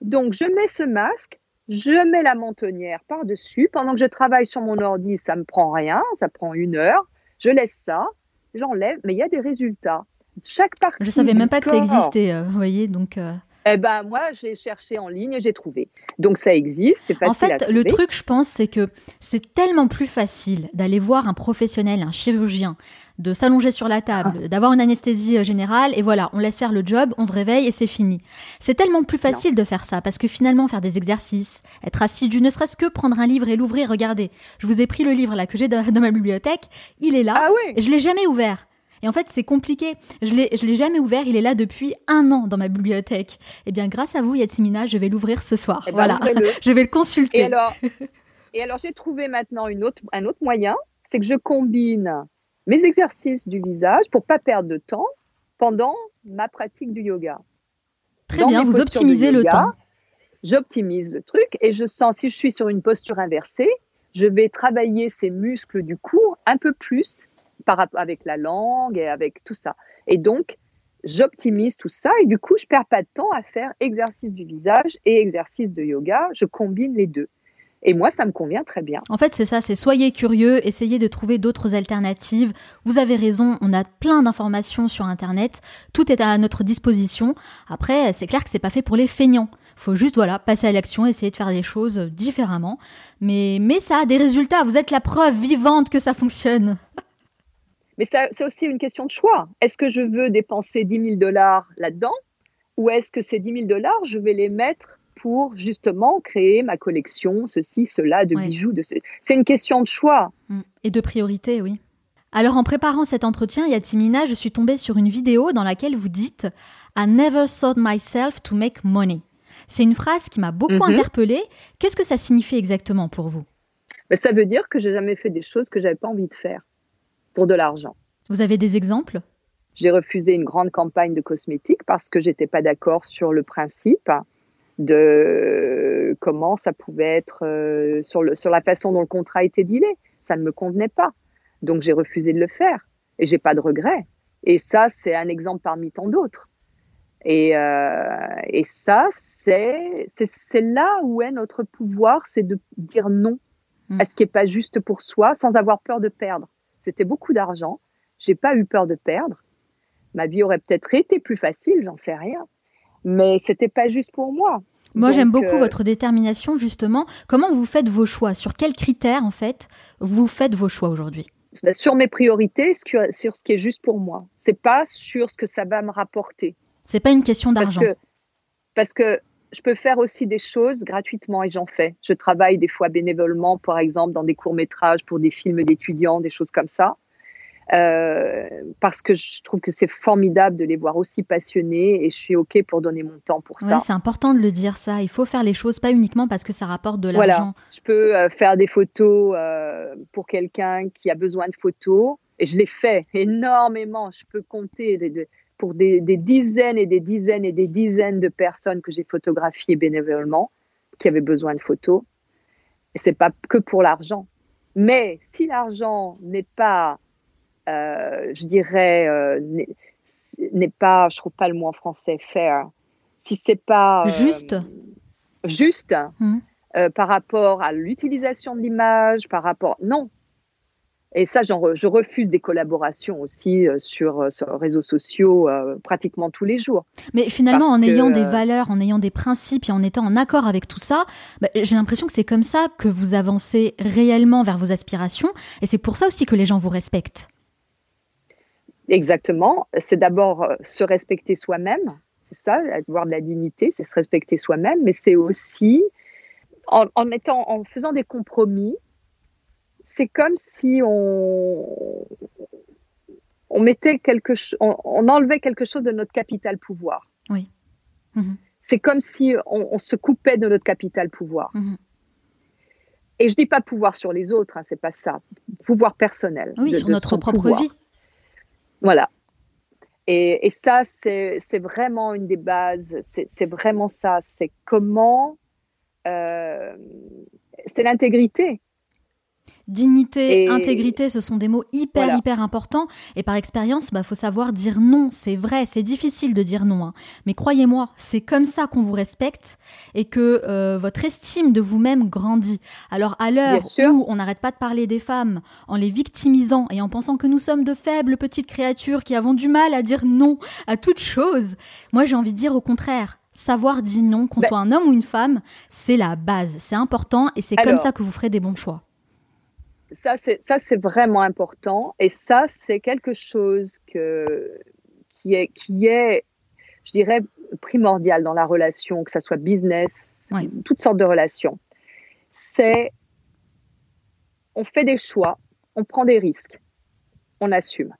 Donc, je mets ce masque je mets la mentonnière par-dessus. Pendant que je travaille sur mon ordi, ça me prend rien, ça prend une heure. Je laisse ça, j'enlève, mais il y a des résultats. Chaque partie. Je savais même pas que ça existait, euh, vous voyez, donc. Euh. Eh ben moi, j'ai cherché en ligne et j'ai trouvé. Donc ça existe. Facile en fait, le truc, je pense, c'est que c'est tellement plus facile d'aller voir un professionnel, un chirurgien, de s'allonger sur la table, ah. d'avoir une anesthésie euh, générale, et voilà, on laisse faire le job, on se réveille et c'est fini. C'est tellement plus facile de faire ça, parce que finalement, faire des exercices, être assidu, ne serait-ce que prendre un livre et l'ouvrir, regardez. Je vous ai pris le livre là que j'ai dans, ma bibliothèque, il est là, ah et je l'ai jamais ouvert. Et en fait, c'est compliqué. Je l'ai, je l'ai jamais ouvert. Il est là depuis un an dans ma bibliothèque. Eh bien, grâce à vous, Yatimina, je vais l'ouvrir ce soir. Eh ben, voilà. je vais le consulter. Et alors, et alors j'ai trouvé maintenant une autre, un autre moyen. C'est que je combine mes exercices du visage pour pas perdre de temps pendant ma pratique du yoga. Très bien, vous optimisez le temps. J'optimise le truc et je sens, si je suis sur une posture inversée, je vais travailler ces muscles du cou un peu plus par, avec la langue et avec tout ça. Et donc, j'optimise tout ça et du coup, je perds pas de temps à faire exercice du visage et exercice de yoga. Je combine les deux. Et moi, ça me convient très bien. En fait, c'est ça, c'est soyez curieux, essayez de trouver d'autres alternatives. Vous avez raison, on a plein d'informations sur Internet, tout est à notre disposition. Après, c'est clair que c'est pas fait pour les feignants. Faut juste, voilà, passer à l'action, essayer de faire des choses différemment. Mais, mais ça a des résultats, vous êtes la preuve vivante que ça fonctionne. Mais c'est aussi une question de choix. Est-ce que je veux dépenser 10 000 dollars là-dedans? Ou est-ce que ces 10 000 dollars, je vais les mettre pour justement créer ma collection, ceci, cela, de bijoux. De C'est une question de choix. Mm. Et de priorité, oui. Alors en préparant cet entretien, Yatimina, je suis tombée sur une vidéo dans laquelle vous dites I never thought myself to make money. C'est une phrase qui m'a beaucoup mhm. interpellée. Qu'est-ce que ça signifie exactement pour vous? Ben, Ça veut dire que j'ai jamais fait des choses que j'avais pas envie de faire pour de l'argent. Vous avez des exemples? J'ai refusé une grande campagne de cosmétiques parce que j'étais pas d'accord sur le principe de comment ça pouvait être euh, sur, le, sur la façon dont le contrat était dealé. Ça ne me convenait pas. Donc j'ai refusé de le faire et j'ai pas de regrets. Et ça, c'est un exemple parmi tant d'autres. Et, euh, et ça, c'est là où est notre pouvoir, c'est de dire non mm. à ce qui n'est pas juste pour soi sans avoir peur de perdre. C'était beaucoup d'argent. J'ai pas eu peur de perdre. Ma vie aurait peut-être été plus facile, j'en sais rien mais c'était pas juste pour moi. Moi, j'aime beaucoup euh, votre détermination, justement. Comment vous faites vos choix? Sur quels critères, en fait, vous faites vos choix aujourd'hui? Bah, Sur mes priorités, sur ce qui est juste pour moi. C'est pas sur ce que ça va me rapporter. C'est pas une question d'argent. Parce, parce que, je peux faire aussi des choses gratuitement et j'en fais. Je travaille des fois bénévolement, par exemple, dans des courts-métrages pour des films d'étudiants, des choses comme ça. Euh, parce que je trouve que c'est formidable de les voir aussi passionnés et je suis OK pour donner mon temps pour ça. C'est important de le dire ça. Il faut faire les choses pas uniquement parce que ça rapporte de l'argent. Voilà. Je peux euh, faire des photos euh, pour quelqu'un qui a besoin de photos et je les fais énormément. Je peux compter pour des, des, dizaines et des dizaines et des dizaines de personnes que j'ai photographiées bénévolement qui avaient besoin de photos. Et c'est pas que pour l'argent. Mais si l'argent n'est pas, je dirais, euh, n'est pas, je trouve pas le mot en français, fair, si c'est pas juste, juste mmh. par rapport à l'utilisation de l'image, par rapport, non, et ça, je refuse des collaborations aussi euh, sur, euh, sur, les réseaux sociaux euh, pratiquement tous les jours. Mais finalement, en ayant des valeurs, en ayant des principes et en étant en accord avec tout ça, bah, j'ai l'impression que c'est comme ça que vous avancez réellement vers vos aspirations. Et c'est pour ça aussi que les gens vous respectent. Exactement. C'est d'abord se respecter soi-même. C'est ça, avoir de la dignité, c'est se respecter soi-même. Mais c'est aussi en, en, étant, en faisant des compromis c'est comme si on, on mettait quelque on, enlevait quelque chose de notre capital pouvoir. Oui. Mhm. C'est comme si on, se coupait de notre capital pouvoir. Mhm. Et je dis pas pouvoir sur les autres, hein, c'est pas ça. Pouvoir personnel. Oui, sur notre propre vie. Voilà. Et, ça, c'est vraiment une des bases. C'est vraiment ça. C'est comment. Euh, c'est l'intégrité. Dignité, intégrité, ce sont des mots hyper, hyper importants. Et par expérience, il bah, faut savoir dire non. C'est vrai, c'est difficile de dire non. Hein. Mais croyez-moi, c'est comme ça qu'on vous respecte et que euh, votre estime de vous-même grandit. Alors, à l'heure où on n'arrête pas de parler des femmes en les victimisant et en pensant que nous sommes de faibles petites créatures qui avons du mal à dire non à toute chose, moi j'ai envie de dire au contraire. Savoir dire non, qu'on ben soit un homme ou une femme, c'est la base, c'est important et c'est comme ça que vous ferez des bons choix ça, c'est vraiment important. Et ça, c'est quelque chose que, qui, est, qui est, je dirais, primordial dans la relation, que ce soit business, toutes sortes de relations. C'est, on fait des choix, on prend des risques, on assume.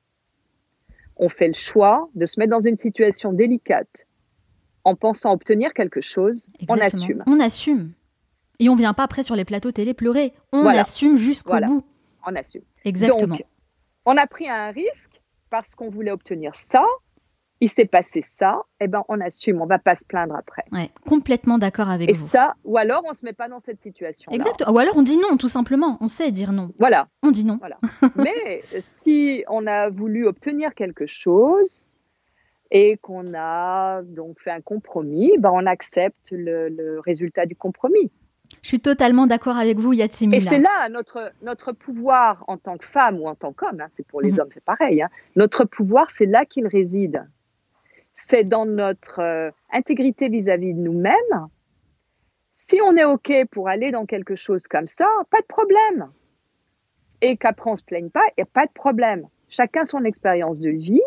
On fait le choix de se mettre dans une situation délicate en pensant obtenir quelque chose, on assume. On assume. Et on vient pas après sur les plateaux télé pleurer. On assume jusqu'au bout. On assume. Exactement. Donc, on a pris un risque parce qu'on voulait obtenir ça. Il s'est passé ça, eh ben on assume, on va pas se plaindre après. Ouais, complètement d'accord avec Et vous. ça, ou alors on se met pas dans cette situation. Exactement. Ou alors on dit non, tout simplement. On sait dire non. Voilà. On dit non. Voilà. Mais si on a voulu obtenir quelque chose, et qu'on a donc fait un compromis, ben on accepte le, résultat du compromis. Je suis totalement d'accord avec vous, Yatimina. Et c'est là notre, notre pouvoir en tant que femme ou en tant qu'homme, hein, c'est pour les mhm. hommes, c'est pareil. Hein. notre pouvoir, c'est là qu'il réside. C'est dans notre euh, intégrité vis-à-vis de nous-mêmes. Si on est OK pour aller dans quelque chose comme ça, pas de problème. Et qu'après on se plaigne pas, a pas de problème. Chacun son expérience de vie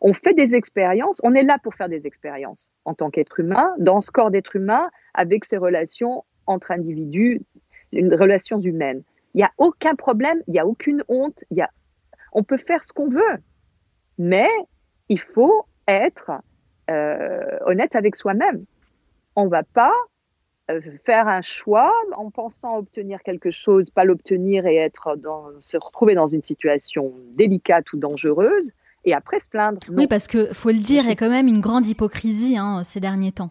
on fait des expériences, on est là pour faire des expériences en tant qu'être humain, dans ce corps d'être humain, avec ses relations entre individus, une relation humaine. Il n'y a aucun problème, il n'y a aucune honte, il y a... on peut faire ce qu'on veut, mais il faut être euh, honnête avec soi-même. On ne va pas euh, faire un choix en pensant obtenir quelque chose, pas l'obtenir et être dans, se retrouver dans une situation délicate ou dangereuse et après se plaindre. Oui, parce que faut le dire, il y a quand même une grande hypocrisie hein, ces derniers temps.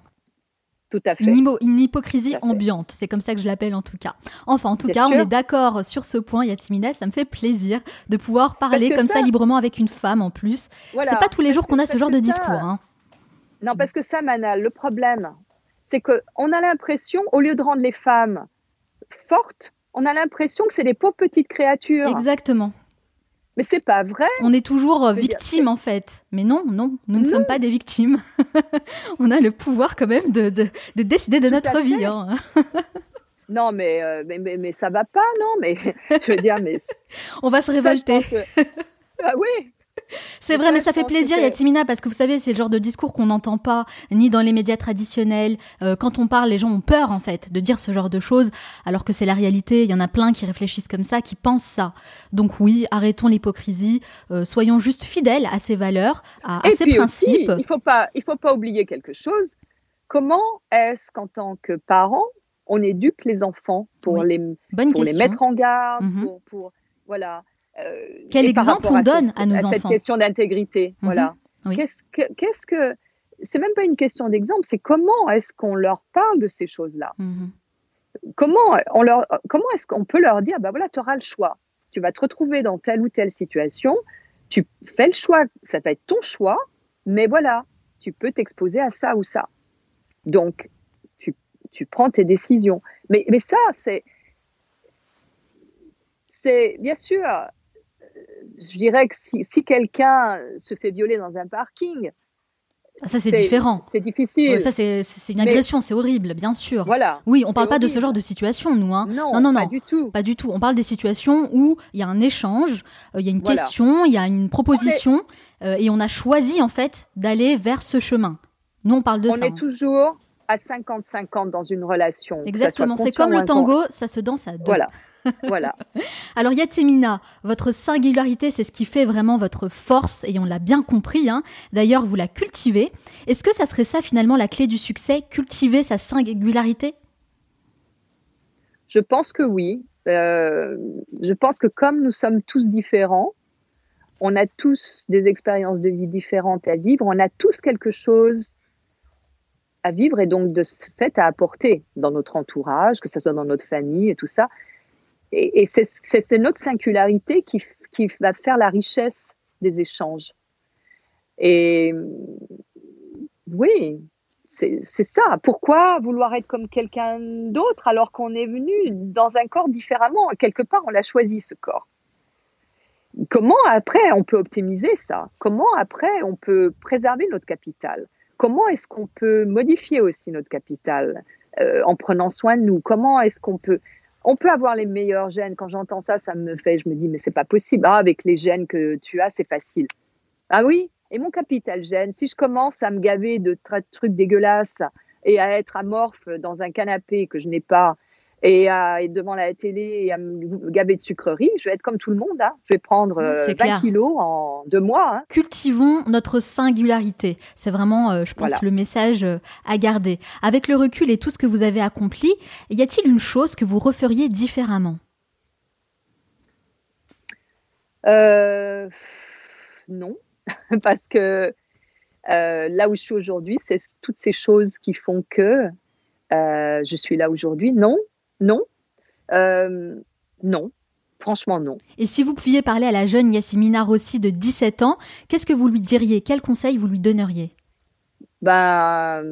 Tout à fait. Une, hypocrisie ambiante, c'est comme ça que je l'appelle en tout cas. Enfin, en tout cas, on est d'accord sur ce point, Yatimina, ça me fait plaisir de pouvoir parler comme ça... librement avec une femme en plus. Voilà, c'est pas tous les jours qu'on a ce genre de discours. Hein. Non, parce que ça, Manal, le problème, c'est qu'on a l'impression, au lieu de rendre les femmes fortes, on a l'impression que c'est des pauvres petites créatures. Exactement. Mais c'est pas vrai. On est toujours euh, victime en fait. Mais non, non, nous ne sommes pas des victimes. on a le pouvoir quand même de, de, décider de notre vie. Hein. non, mais, euh, mais, mais, mais, ça va pas, non Mais je veux dire, mais. on va se révolter. Ah oui, c'est vrai, mais ça fait plaisir, Yatimina, parce que vous savez, c'est le genre de discours qu'on n'entend pas, ni dans les médias traditionnels. Euh, quand on parle, les gens ont peur, en fait, de dire ce genre de choses, alors que c'est la réalité. Il y en a plein qui réfléchissent comme ça, qui pensent ça. Donc oui, arrêtons l'hypocrisie, euh, soyons juste fidèles à ces valeurs, à, ces principes. il faut pas, il faut pas oublier quelque chose. Comment est-ce qu'en tant que parents, on éduque les enfants pour les, pour les mettre en garde, mhm. pour, voilà. Euh, Quel exemple on donne à, nos enfants Cette question d'intégrité, mhm. voilà. Qu'est-ce que, qu'est-ce que, c'est même pas une question d'exemple, c'est comment est-ce qu'on leur parle de ces choses-là. Mhm. comment, on leur, comment est-ce qu'on peut leur dire, bah voilà, tu auras le choix. Tu vas te retrouver dans telle ou telle situation. Tu fais le choix, ça va être ton choix, mais voilà, tu peux t'exposer à ça ou ça. Donc, tu, tu prends tes décisions. Mais, mais ça, c'est, c'est bien sûr, je dirais que si, si quelqu'un se fait violer dans un parking, ah, ça, c'est différent. C'est difficile. ça, c'est une agression, c'est horrible, bien sûr. Voilà. Oui, on parle pas de ce genre de situation, nous. Hein. Non, non, non, pas du tout. Pas du tout. On parle des situations où il y a un échange, euh, il y a une question, il y a une proposition, euh, et on a choisi, en fait, d'aller vers ce chemin. Nous, on parle de ça. On est toujours à 50-50 dans une relation. Exactement. C'est comme le tango, ça se danse à deux. Voilà. Voilà. Alors Yatsemina, votre singularité, c'est ce qui fait vraiment votre force, et on l'a bien compris. Hein. D'ailleurs, vous la cultivez. Est-ce que ça serait ça finalement la clé du succès, cultiver sa singularité? Je pense que oui. Euh, je pense que comme nous sommes tous différents, on a tous des expériences de vie différentes à vivre, on a tous quelque chose à vivre et donc de ce fait à apporter dans notre entourage, que ce soit dans notre famille et tout ça et, c'est notre singularité qui, va faire la richesse des échanges. Et oui, c'est ça. Pourquoi vouloir être comme quelqu'un d'autre alors qu'on est venu dans un corps différemment? Quelque part, on l'a choisi ce corps. Comment après on peut optimiser ça? Comment après on peut préserver notre capital? Comment est-ce qu'on peut modifier aussi notre capital euh, en prenant soin de nous? Comment est-ce qu'on peut on peut avoir les meilleurs gènes. Quand j'entends ça, ça me fait, je me dis, mais c'est pas possible. Ah, avec les gènes que tu as, c'est facile. Ah oui, et mon capital gène, si je commence à me gaver de trucs dégueulasses et à être amorphe dans un canapé que je n'ai pas, et à être devant la télé et à me gaver de sucreries, je vais être comme tout le monde. Hein. Je vais prendre 20 euh, kilos en deux mois. Hein. Cultivons notre singularité. C'est vraiment, euh, je pense, le message euh, à garder. Avec le recul et tout ce que vous avez accompli, y a-t-il une chose que vous referiez différemment? Non, parce que là où je suis aujourd'hui, c'est toutes ces choses qui font que je suis là aujourd'hui. Non, non. Euh, non. Franchement, non. Et si vous pouviez parler à la jeune Yasmina Rossi de 17 ans, qu'est-ce que vous lui diriez? Quel conseil vous lui donneriez? Bah,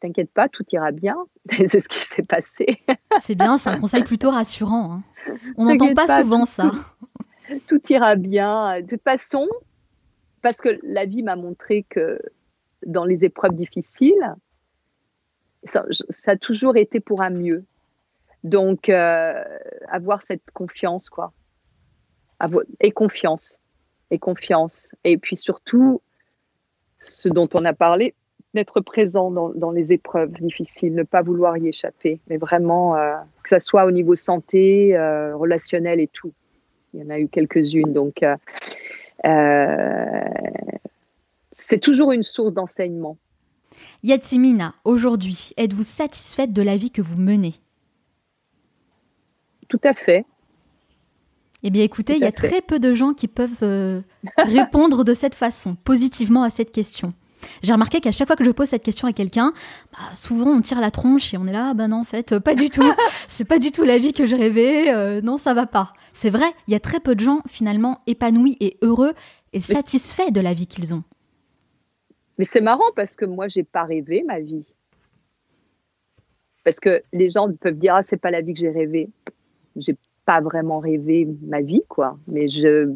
t'inquiète pas, tout ira bien. c'est ce qui s'est passé. c'est bien, c'est un conseil plutôt rassurant. Hein. On n'entend pas, souvent ça. Tout, ira bien. De toute façon, parce que la vie m'a montré que dans les épreuves difficiles, ça, ça a toujours été pour un mieux. Donc, euh, avoir cette confiance, quoi. et confiance. Et confiance. Et puis surtout, ce dont on a parlé, d'être présent dans, les épreuves difficiles, ne pas vouloir y échapper, mais vraiment, euh, que ce soit au niveau santé, euh, relationnel et tout. Il y en a eu quelques-unes. Donc, c'est toujours une source d'enseignement. Yatsimina, aujourd'hui, êtes-vous satisfaite de la vie que vous menez? Tout à fait. Eh bien, écoutez, il y a très peu de gens qui peuvent euh, répondre de cette façon, positivement à cette question. J'ai remarqué qu'à chaque fois que je pose cette question à quelqu'un, bah, souvent on tire la tronche et on est là, ah, bah non, en fait, euh, pas du tout. c'est pas du tout la vie que j'ai rêvée. Euh, non, ça va pas. C'est vrai, il y a très peu de gens finalement épanouis et heureux et satisfaits de la vie qu'ils ont. Mais c'est marrant parce que moi, j'ai pas rêvé ma vie. Parce que les gens peuvent dire, ah, c'est pas la vie que j'ai rêvée j'ai pas vraiment rêvé ma vie, quoi. Mais je,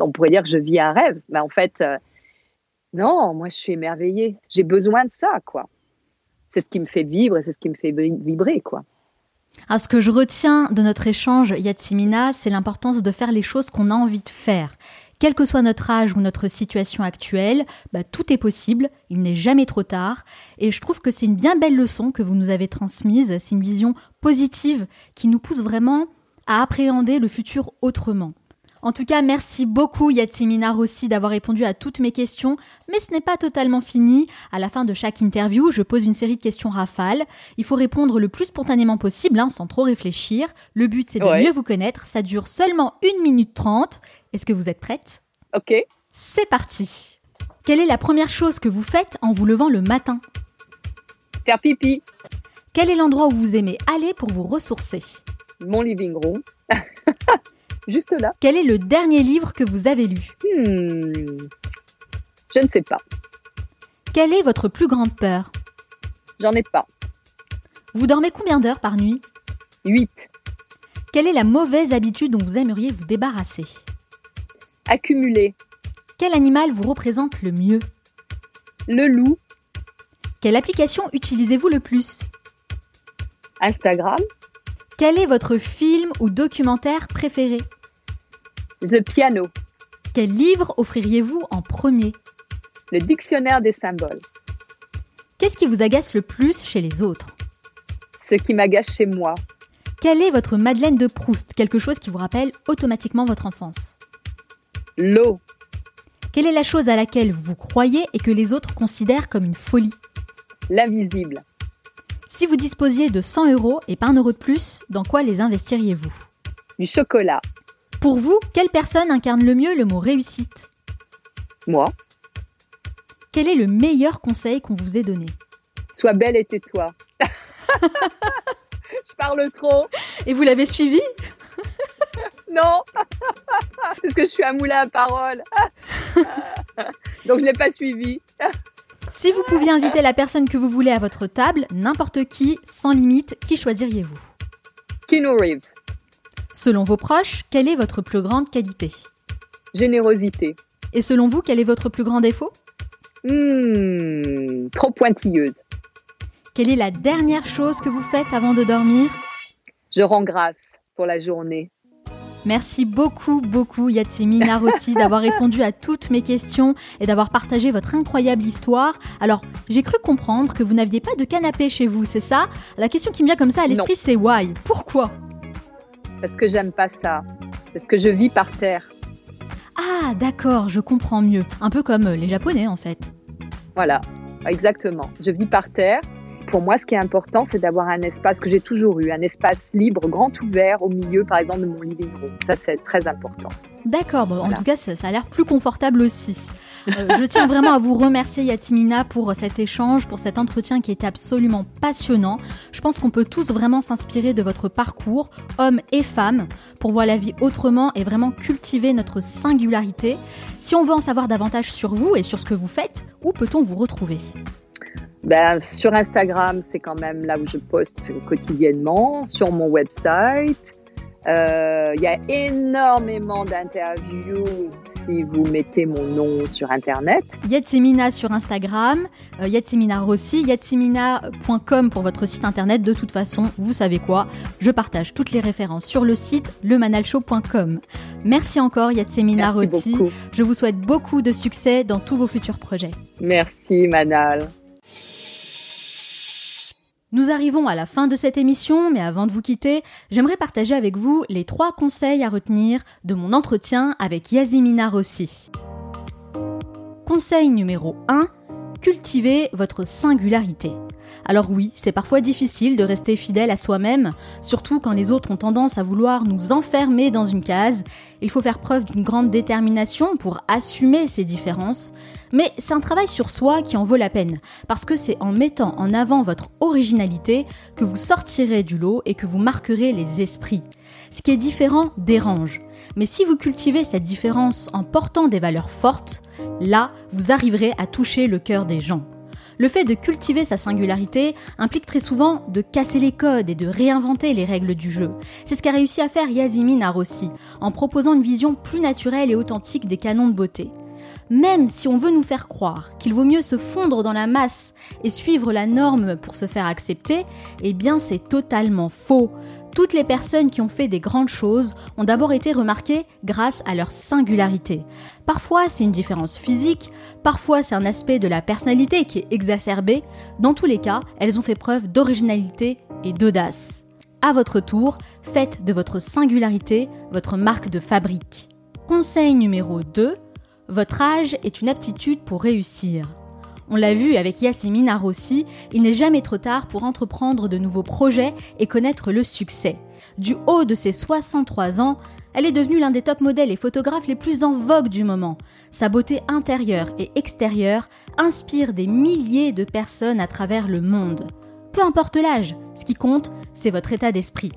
on pourrait dire que je vis un rêve. Mais en fait, euh, non, moi, je suis émerveillée. J'ai besoin de ça, quoi. C'est ce qui me fait vivre et c'est ce qui me fait vibrer, quoi. Alors, ce que je retiens de notre échange, Yatsimina, c'est l'importance de faire les choses qu'on a envie de faire. Quel que soit notre âge ou notre situation actuelle, bah, tout est possible, il n'est jamais trop tard. Et je trouve que c'est une bien belle leçon que vous nous avez transmise, c'est une vision positive qui nous pousse vraiment à appréhender le futur autrement. En tout cas, merci beaucoup Yatsimina Rossi d'avoir répondu à toutes mes questions, mais ce n'est pas totalement fini. À la fin de chaque interview, je pose une série de questions rafales. Il faut répondre le plus spontanément possible, hein, sans trop réfléchir. Le but, c'est de mieux vous connaître. Ça dure seulement 1 minute 30. Est-ce que vous êtes prête? Ok. C'est parti. Quelle est la première chose que vous faites en vous levant le matin? Faire pipi. Quel est l'endroit où vous aimez aller pour vous ressourcer Mon living room. Juste là. Quel est le dernier livre que vous avez lu hmm. Je ne sais pas. Quelle est votre plus grande peur J'en ai pas. Vous dormez combien d'heures par nuit 8. Quelle est la mauvaise habitude dont vous aimeriez vous débarrasser Accumuler. Quel animal vous représente le mieux Le loup. Quelle application utilisez-vous le plus Instagram. Quel est votre film ou documentaire préféré? The Piano. Quel livre offririez-vous en premier? Le dictionnaire des symboles. Qu'est-ce qui vous agace le plus chez les autres? Ce qui m'agace chez moi. Quelle est votre Madeleine de Proust? Quelque chose qui vous rappelle automatiquement votre enfance. L'eau. Quelle est la chose à laquelle vous croyez et que les autres considèrent comme une folie? L'invisible. Si vous disposiez de 100 euros et pas un euro de plus, dans quoi les investiriez-vous? Du chocolat. Pour vous, quelle personne incarne le mieux le mot réussite? Moi. Quel est le meilleur conseil qu'on vous ait donné? Sois belle et tais-toi. Je parle trop. Et vous l'avez suivi? Non, parce que je suis à moulin à parole. Donc je ne l'ai pas suivi. Si vous pouviez inviter la personne que vous voulez à votre table, n'importe qui, sans limite, qui choisiriez-vous Keanu Reeves. Selon vos proches, quelle est votre plus grande qualité Générosité. Et selon vous, quel est votre plus grand défaut hmm, Trop pointilleuse. Quelle est la dernière chose que vous faites avant de dormir Je rends grâce pour la journée. Merci beaucoup, beaucoup Yatsimi Narossi d'avoir répondu à toutes mes questions et d'avoir partagé votre incroyable histoire. Alors, j'ai cru comprendre que vous n'aviez pas de canapé chez vous, c'est ça? La question qui me vient comme ça à l'esprit, c'est why? Pourquoi? Parce que j'aime pas ça. Parce que je vis par terre. Ah, d'accord, je comprends mieux. Un peu comme les Japonais en fait. Voilà, exactement. Je vis par terre pour moi, ce qui est important, c'est d'avoir un espace que j'ai toujours eu, un espace libre, grand ouvert au milieu, par exemple, de mon living room. Ça, c'est très important. D'accord, en tout cas, ça, a l'air plus confortable aussi. Euh, je tiens vraiment à vous remercier, Yatimina, pour cet échange, pour cet entretien qui était absolument passionnant. Je pense qu'on peut tous vraiment s'inspirer de votre parcours, hommes et femmes, pour voir la vie autrement et vraiment cultiver notre singularité. Si on veut en savoir davantage sur vous et sur ce que vous faites, où peut-on vous retrouver? Ben, sur Instagram, c'est quand même là où je poste quotidiennement. Sur mon website, euh, il y a énormément d'interviews si vous mettez mon nom sur Internet. Yatsemina sur Instagram, euh, Yatsemina Rossi, yatsemina.com pour votre site Internet. De toute façon, vous savez quoi, je partage toutes les références sur le site lemanalshow.com. Merci encore Yatsemina Rossi. Je vous souhaite beaucoup de succès dans tous vos futurs projets. Merci Manal. Nous arrivons à la fin de cette émission, mais avant de vous quitter, j'aimerais partager avec vous les trois conseils à retenir de mon entretien avec Yazimina Rossi. Conseil numéro 1, cultivez votre singularité. Alors oui, c'est parfois difficile de rester fidèle à soi-même, surtout quand les autres ont tendance à vouloir nous enfermer dans une case. Il faut faire preuve d'une grande détermination pour assumer ces différences, mais c'est un travail sur soi qui en vaut la peine, parce que c'est en mettant en avant votre originalité que vous sortirez du lot et que vous marquerez les esprits. Ce qui est différent dérange. Mais si vous cultivez cette différence en portant des valeurs fortes, là, vous arriverez à toucher le cœur des gens. Le fait de cultiver sa singularité implique très souvent de casser les codes et de réinventer les règles du jeu. C'est ce qu'a réussi à faire Yazimi Narossi, en proposant une vision plus naturelle et authentique des canons de beauté. Même si on veut nous faire croire qu'il vaut mieux se fondre dans la masse et suivre la norme pour se faire accepter, eh bien c'est totalement faux. Toutes les personnes qui ont fait des grandes choses ont d'abord été remarquées grâce à leur singularité. Parfois c'est une différence physique, parfois c'est un aspect de la personnalité qui est exacerbé. Dans tous les cas, elles ont fait preuve d'originalité et d'audace. À votre tour, faites de votre singularité votre marque de fabrique. Conseil numéro 2, votre âge est une aptitude pour réussir. On l'a vu avec Yasmine Rossi, il n'est jamais trop tard pour entreprendre de nouveaux projets et connaître le succès. Du haut de ses 63 ans, elle est devenue l'un des top modèles et photographes les plus en vogue du moment. Sa beauté intérieure et extérieure inspire des milliers de personnes à travers le monde. peu importe l'âge, ce qui compte, c'est votre état d'esprit.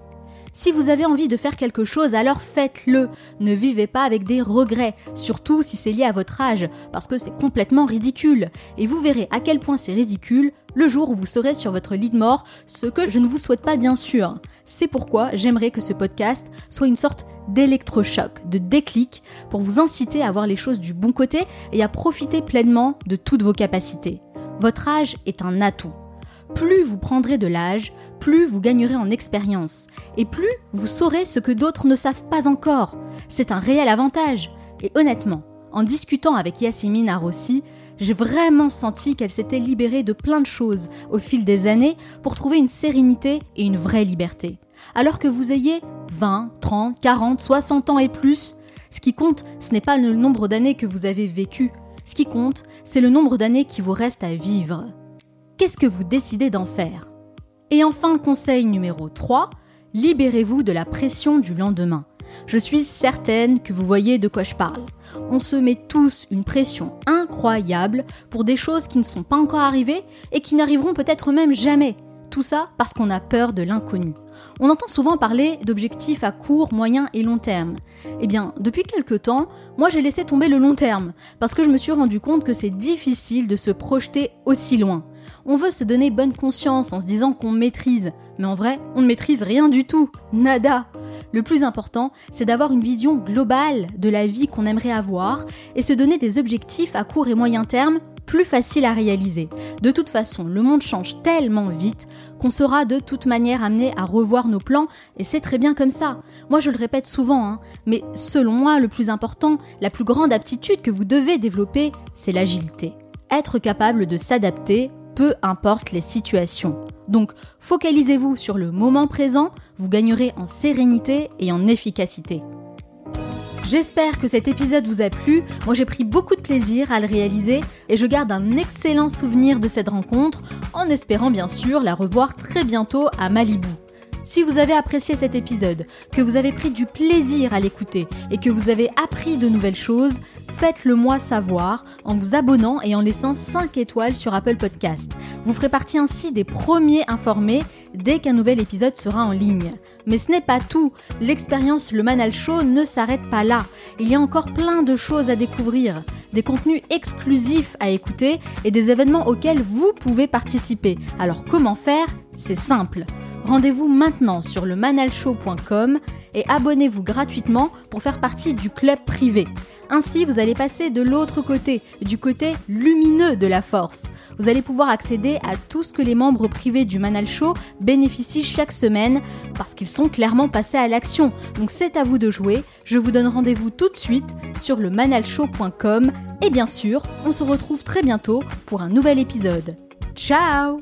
Si vous avez envie de faire quelque chose, alors faites-le. Ne vivez pas avec des regrets, surtout si c'est lié à votre âge, parce que c'est complètement ridicule. Et vous verrez à quel point c'est ridicule le jour où vous serez sur votre lit de mort, ce que je ne vous souhaite pas bien sûr. C'est pourquoi j'aimerais que ce podcast soit une sorte d'électrochoc, de déclic, pour vous inciter à voir les choses du bon côté et à profiter pleinement de toutes vos capacités. Votre âge est un atout. Plus vous prendrez de l'âge, plus vous gagnerez en expérience, et plus vous saurez ce que d'autres ne savent pas encore. C'est un réel avantage. Et honnêtement, en discutant avec Yasmine Arossi, j'ai vraiment senti qu'elle s'était libérée de plein de choses au fil des années pour trouver une sérénité et une vraie liberté. Alors que vous ayez 20, 30, 40, 60 ans et plus, ce qui compte, ce n'est pas le nombre d'années que vous avez vécu, ce qui compte, c'est le nombre d'années qui vous reste à vivre. Qu'est-ce que vous décidez d'en faire? Et enfin, conseil numéro 3, libérez-vous de la pression du lendemain. Je suis certaine que vous voyez de quoi je parle. On se met tous une pression incroyable pour des choses qui ne sont pas encore arrivées et qui n'arriveront peut-être même jamais. Tout ça parce qu'on a peur de l'inconnu. On entend souvent parler d'objectifs à court, moyen et long terme. Eh bien, depuis quelque temps, moi j'ai laissé tomber le long terme, parce que je me suis rendu compte que c'est difficile de se projeter aussi loin. On veut se donner bonne conscience en se disant qu'on maîtrise, mais en vrai, on ne maîtrise rien du tout, nada. Le plus important, c'est d'avoir une vision globale de la vie qu'on aimerait avoir et se donner des objectifs à court et moyen terme plus faciles à réaliser. De toute façon, le monde change tellement vite qu'on sera de toute manière amené à revoir nos plans et c'est très bien comme ça. Moi je le répète souvent, hein, mais selon moi le plus important, la plus grande aptitude que vous devez développer, c'est l'agilité. Être capable de s'adapter peu importe les situations. Donc focalisez-vous sur le moment présent, vous gagnerez en sérénité et en efficacité. J'espère que cet épisode vous a plu. Moi j'ai pris beaucoup de plaisir à le réaliser et je garde un excellent souvenir de cette rencontre en espérant bien sûr la revoir très bientôt à Malibu. Si vous avez apprécié cet épisode, que vous avez pris du plaisir à l'écouter et que vous avez appris de nouvelles choses, faites-le moi savoir en vous abonnant et en laissant 5 étoiles sur Apple Podcast. Vous ferez partie ainsi des premiers informés dès qu'un nouvel épisode sera en ligne. Mais ce n'est pas tout, l'expérience Le Manal Show ne s'arrête pas là. Il y a encore plein de choses à découvrir, des contenus exclusifs à écouter et des événements auxquels vous pouvez participer. Alors comment faire? C'est simple Rendez-vous maintenant sur le manalshow.com et abonnez-vous gratuitement pour faire partie du club privé. Ainsi, vous allez passer de l'autre côté, du côté lumineux de la force. Vous allez pouvoir accéder à tout ce que les membres privés du Manal Show bénéficient chaque semaine parce qu'ils sont clairement passés à l'action. Donc c'est à vous de jouer. Je vous donne rendez-vous tout de suite sur le manalshow.com et bien sûr, on se retrouve très bientôt pour un nouvel épisode. Ciao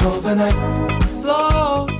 Overnight, night. Slow.